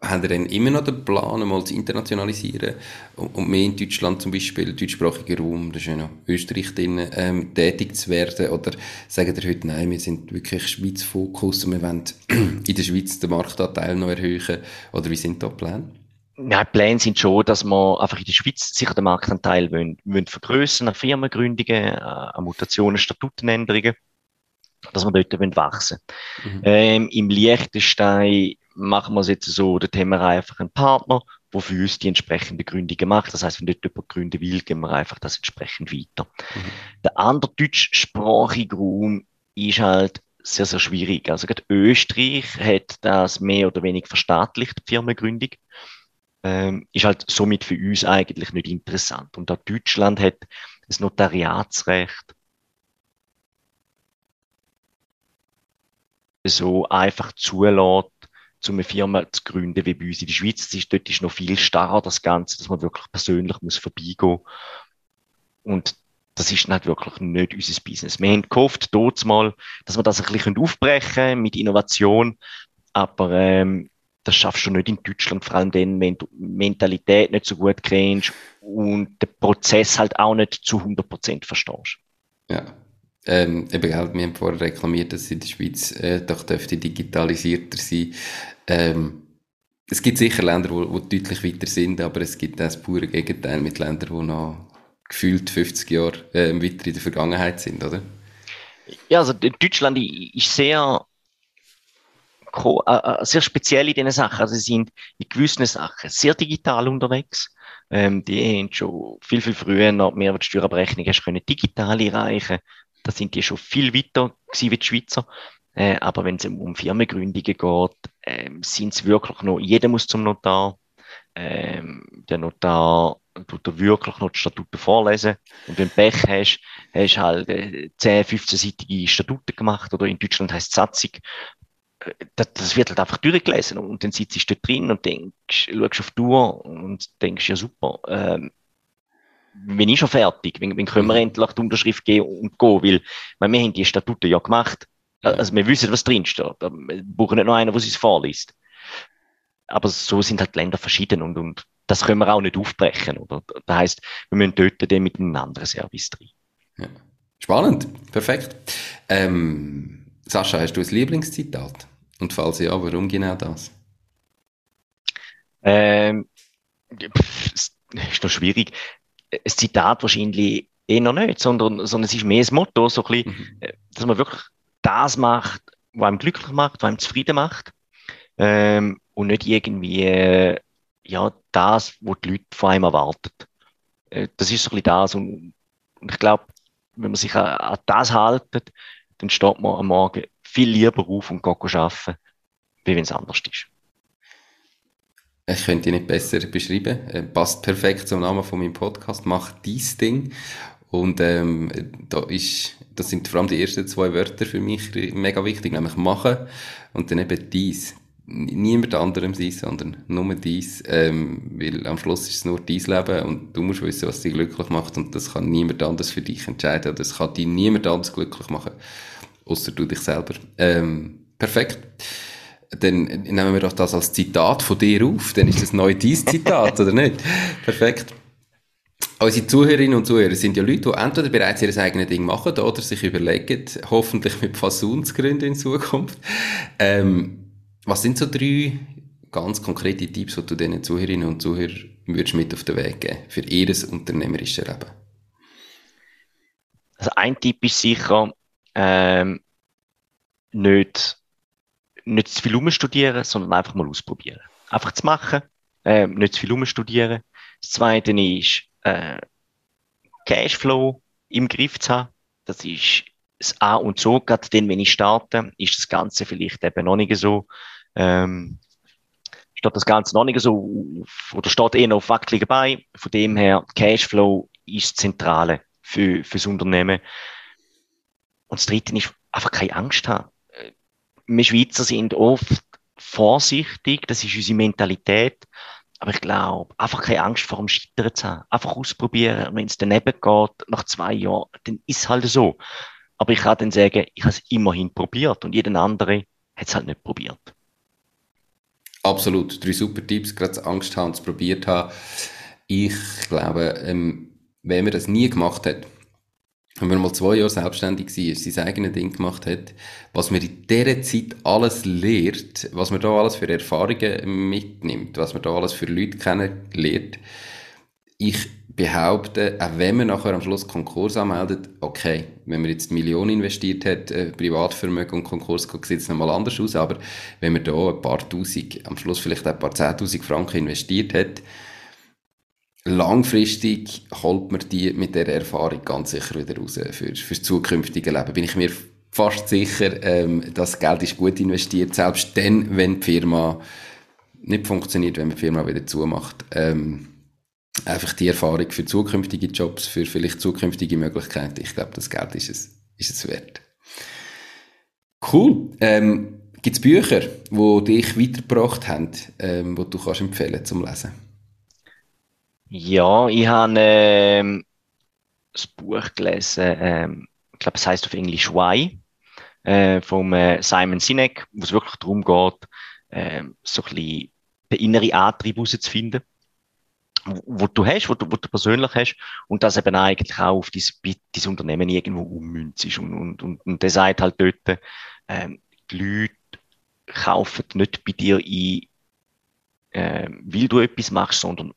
haben ihr dann immer noch den Plan, mal zu internationalisieren und mehr in Deutschland zum Beispiel, deutschsprachiger Raum, da ist ja noch Österreich drin, ähm, tätig zu werden? Oder sagen ihr heute, nein, wir sind wirklich Schweiz-Fokus und wir wollen in der Schweiz den Marktanteil noch erhöhen? Oder wie sind da die Pläne? Ja, die Pläne sind schon, dass wir einfach in der Schweiz sicher den Marktanteil wollen, wollen vergrößern, an Firmengründungen, an Mutationen, Statutenänderungen, dass wir dort wollen wachsen mhm. ähm, Im Liechtenstein machen wir es jetzt so, da haben wir einfach einen Partner, der für uns die entsprechende Gründungen macht. Das heißt, wenn dort jemand gründen will, gehen wir einfach das entsprechend weiter. Mhm. Der andere deutschsprachige Raum ist halt sehr, sehr schwierig. Also gerade Österreich hat das mehr oder weniger verstaatlicht, die Firmengründung. Ähm, ist halt somit für uns eigentlich nicht interessant. Und auch Deutschland hat das Notariatsrecht so einfach zulässt, um eine Firma zu gründen wie bei uns in der Schweiz. Das ist, dort ist noch viel starrer, das Ganze, dass man wirklich persönlich muss vorbeigehen Und das ist nicht wirklich nicht unser Business. Wir haben gehofft, dort mal, dass wir das ein bisschen aufbrechen können mit Innovation, aber ähm, das schaffst du nicht in Deutschland, vor allem dann, wenn du Mentalität nicht so gut kennst und den Prozess halt auch nicht zu 100% verstehst. Ja, ähm, eben, wir haben vorher reklamiert, dass in der Schweiz äh, doch dürfte digitalisierter sein. Ähm, es gibt sicher Länder, die deutlich weiter sind, aber es gibt auch das pure Gegenteil mit Ländern, die noch gefühlt 50 Jahre äh, weiter in der Vergangenheit sind, oder? Ja, also Deutschland ist sehr, äh, äh, sehr speziell in diesen Sachen. Also sie sind in gewissen Sachen sehr digital unterwegs. Ähm, die haben schon viel, viel früher noch Mehrwertsteuerabrechnung hast können digital erreichen. Da sind die schon viel weiter gewesen wie die Schweizer. Äh, aber wenn es um Firmengründungen geht, äh, sind es wirklich noch, jeder muss zum Notar. Ähm, der Notar tut er wirklich noch die Statuten vorlesen. Und wenn du Pech hast, hast du halt äh, 10, 15-seitige Statuten gemacht oder in Deutschland heißt es Satzung. Das, das, wird halt einfach durchgelesen und dann sitzt du drin und denkst, schaust auf die Uhr und denkst, ja super, ähm, wenn ich schon fertig, wenn, wenn können wir mhm. endlich die Unterschrift geben und gehen, weil weil wir haben die Statuten ja gemacht, also wir wissen, was drinsteht. Wir brauchen nicht noch einen, der es vorliest. Aber so sind halt die Länder verschieden und, und das können wir auch nicht aufbrechen. Oder? Das heißt, wir müssen dort dann mit einem anderen Service drin. Ja. Spannend, perfekt. Ähm, Sascha, hast du ein Lieblingszitat? Und falls ja, warum genau das? Ähm, ist noch schwierig. Ein Zitat wahrscheinlich eher noch nicht, sondern, sondern es ist mehr ein Motto, so ein bisschen, mhm. Äh, dass man wirklich das macht, was einem glücklich macht, was einem zufrieden macht. Ähm, und nicht irgendwie, äh, ja, das, was die Leute von einem erwarten. Äh, das ist so ein bisschen das. Und, und ich glaube, wenn man sich an, an, das haltet, dann steht man am Morgen viel lieber auf und geht arbeiten, wie wenn es anders ist. Ich könnte ihn nicht besser beschreiben. Er passt perfekt zum Namen von meinem Podcast. Mach dies Ding. Und ähm, da ist, das sind vor allem die ersten zwei Wörter für mich mega wichtig, nämlich machen und dann eben dies. Niemand anderem sein, sondern nur dies, ähm, weil am Schluss ist es nur dein Leben und du musst wissen, was dich glücklich macht und das kann niemand anders für dich entscheiden oder das kann dich niemand anders glücklich machen, außer du dich selber. Ähm, perfekt. Dann nehmen wir doch das als Zitat von dir auf, dann ist das neu dein Zitat, oder nicht? Perfekt. Unsere Zuhörerinnen und Zuhörer sind ja Leute, die entweder bereits ihr eigenes Ding machen oder sich überlegen, hoffentlich mit Fasun zu gründen in Zukunft. Ähm, was sind so drei ganz konkrete Tipps, die du diesen Zuhörerinnen und Zuhörern würdest mit auf den Weg geben für ihr unternehmerisches Leben? Also ein Tipp ist sicher, ähm, nicht, nicht zu viel umstudieren, sondern einfach mal ausprobieren. Einfach zu machen, ähm, nicht zu viel umstudieren. Das Zweite ist, äh, Cashflow im Griff zu haben. Das ist das A und so. Gerade dann, wenn ich starte, ist das Ganze vielleicht eben noch nicht so, ähm, steht das Ganze noch nicht so, oder steht eher auf wackeligen Beinen. Von dem her, Cashflow ist das Zentrale für, fürs Unternehmen. Und das Dritte ist einfach keine Angst haben. Äh, wir Schweizer sind oft vorsichtig, das ist unsere Mentalität. Aber ich glaube, einfach keine Angst vor dem Scheitern zu haben. Einfach ausprobieren. Und wenn es daneben geht, nach zwei Jahren, dann ist es halt so. Aber ich kann dann sagen, ich habe es immerhin probiert und jeder andere hat es halt nicht probiert. Absolut. Drei super Tipps, gerade Angst haben, es probiert haben. Ich glaube, ähm, wenn man das nie gemacht hat, wenn man mal zwei Jahre selbstständig war, sein eigenes Ding gemacht hat, was man in dieser Zeit alles lehrt, was man da alles für Erfahrungen mitnimmt, was man da alles für Leute kennenlernt, ich behaupte, auch wenn man nachher am Schluss Konkurs anmeldet, okay, wenn man jetzt Millionen investiert hat, äh, Privatvermögen und Konkurs sieht es nochmal anders aus, aber wenn man da ein paar Tausend, am Schluss vielleicht ein paar Zehntausend Franken investiert hat, langfristig holt man die mit der Erfahrung ganz sicher wieder raus für, für das zukünftige Leben. Bin ich mir fast sicher, ähm, das Geld ist gut investiert, selbst dann, wenn die Firma nicht funktioniert, wenn man die Firma wieder zumacht. Ähm, einfach die Erfahrung für zukünftige Jobs, für vielleicht zukünftige Möglichkeiten. Ich glaube, das Geld ist es, ist es wert. Cool. Ähm, Gibt es Bücher, die dich weitergebracht haben, ähm, die du kannst empfehlen zum Lesen? Ja, ich habe ähm, das Buch gelesen, ähm, ich glaube, es heißt auf Englisch Why, äh, vom äh, Simon Sinek, wo es wirklich darum geht, äh, so ein bisschen den inneren Antrieb herauszufinden, wo du hast, wo du, wo du persönlich hast, und das eben eigentlich auch auf dein, dein Unternehmen irgendwo ummünzt ist. Und, und, und, und der sagt halt dort, ähm, die Leute kaufen nicht bei dir ein, äh, weil du etwas machst, sondern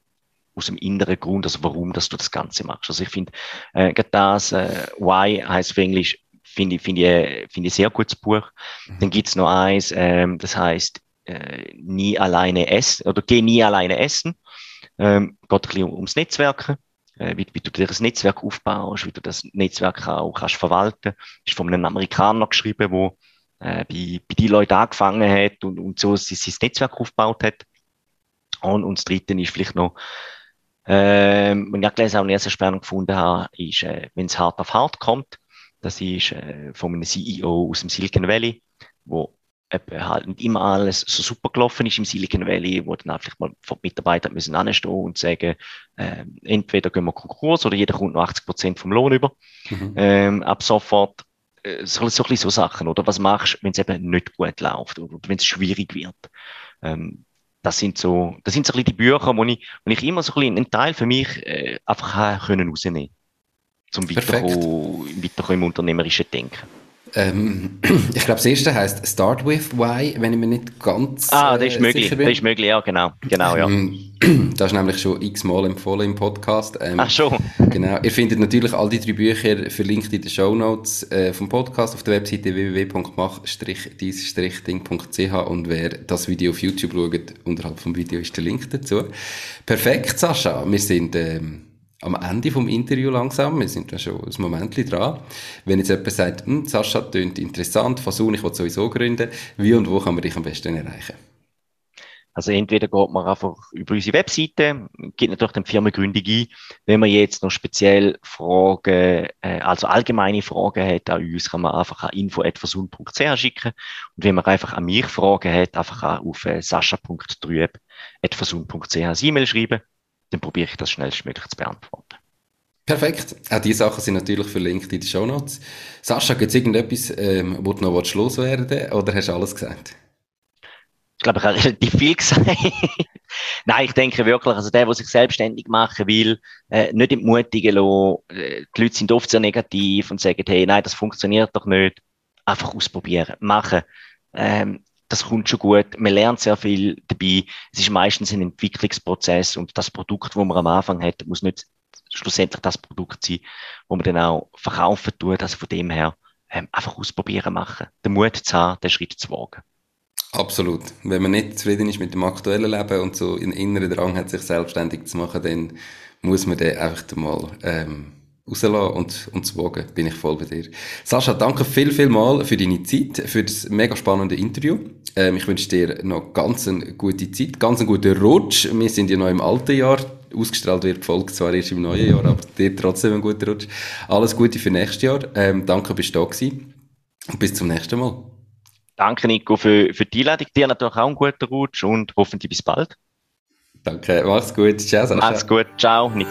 aus dem inneren Grund, also warum, dass du das Ganze machst. Also ich finde, äh, das, äh, Why heißt für Englisch, finde ich, finde ich, äh, finde ich ein sehr gutes Buch. Mhm. Dann gibt's noch eins, ähm, das heißt, äh, nie alleine essen, oder geh nie alleine essen. Ähm, geht ein bisschen ums Netzwerken, äh, wie, wie du dir das Netzwerk aufbaust, wie du das Netzwerk auch kannst verwalten. Ist von einem Amerikaner geschrieben, wo äh, bei, bei die Leute angefangen hat und, und so sein, sein Netzwerk aufgebaut hat. Und, und das Dritte ist vielleicht noch, ähm, was ich gelesen habe und sehr spannend gefunden habe, ist, äh, wenn es hart auf hart kommt, das ist äh, von einem CEO aus dem Silicon Valley, wo halt nicht immer alles so super gelaufen ist im Silicon Valley, wo dann einfach mal von Mitarbeitern müssen anstehen und sagen, äh, entweder gehen wir Konkurs oder jeder kommt noch 80 Prozent vom Lohn über. Mhm. Ähm, ab sofort äh, so, so, so Sachen, oder? Was machst du, wenn es eben nicht gut läuft oder wenn es schwierig wird? Ähm, das sind so, das sind so ein bisschen die Bücher, wo ich, wo ich immer so ein bisschen einen Teil für mich äh, einfach können rausnehmen zum weiterkommen, weiterkommen im unternehmerischen Denken. Ähm, ich glaube, das erste heißt Start with Why, wenn ich mir nicht ganz Ah, das ist äh, möglich, das ist möglich, ja, genau, genau, ja. Ähm, das ist nämlich schon x-mal empfohlen im Podcast. Ähm, Ach schon? Genau. Ihr findet natürlich all die drei Bücher verlinkt in den Show Notes äh, vom Podcast auf der Webseite www.mach-ding.ch und wer das Video auf YouTube schaut, unterhalb vom Video ist der Link dazu. Perfekt, Sascha. Wir sind... Ähm, am Ende vom Interview langsam, wir sind ja schon ein Moment dran. Wenn jetzt jemand sagt, hm, Sascha, klingt interessant, Fasun, ich will sowieso gründen, wie und wo kann man dich am besten erreichen? Also entweder geht man einfach über unsere Webseite, geht natürlich den Firmengründung ein. Wenn man jetzt noch speziell Fragen, äh, also allgemeine Fragen hat an uns, kann man einfach an info.versun.ch schicken. Und wenn man einfach an mich Fragen hat, einfach auf äh, sascha.trüb.versun.ch ein E-Mail schreiben dann probiere ich das schnellstmöglich zu beantworten. Perfekt. Auch diese Sachen sind natürlich verlinkt in den Show Notes. Sascha, gibt es irgendetwas, ähm, wo du noch loswerden oder hast du alles gesagt? Ich glaube, ich habe relativ viel gesagt. Nein, ich denke wirklich, also der, der sich selbstständig machen will, äh, nicht entmutigen lassen. Äh, die Leute sind oft sehr negativ und sagen, hey, nein, das funktioniert doch nicht. Einfach ausprobieren, machen. Ähm, das kommt schon gut. Man lernt sehr viel dabei. Es ist meistens ein Entwicklungsprozess und das Produkt, wo man am Anfang hat, muss nicht schlussendlich das Produkt sein, wo man dann auch verkaufen tut. Also von dem her ähm, einfach ausprobieren machen. Den Mut zu haben, den Schritt zu wagen. Absolut. Wenn man nicht zufrieden ist mit dem aktuellen Leben und so einen inneren Drang hat, sich selbstständig zu machen, dann muss man den einfach mal ähm, rauslassen und, und zu wagen, bin ich voll bei dir. Sascha, danke viel, viel mal für deine Zeit, für das mega spannende Interview. Ähm, ich wünsche dir noch ganz eine gute Zeit, ganz einen guten Rutsch. Wir sind ja noch im alten Jahr. Ausgestrahlt wird die Folge zwar erst im neuen Jahr, aber dir trotzdem einen guten Rutsch. Alles Gute für nächstes Jahr. Ähm, danke, bist du da gewesen. Und bis zum nächsten Mal. Danke, Nico, für, für die Einladung. Dir natürlich auch einen guten Rutsch und hoffentlich bis bald. Danke, mach's gut. Ciao, Sascha. Mach's gut. Ciao, Nico.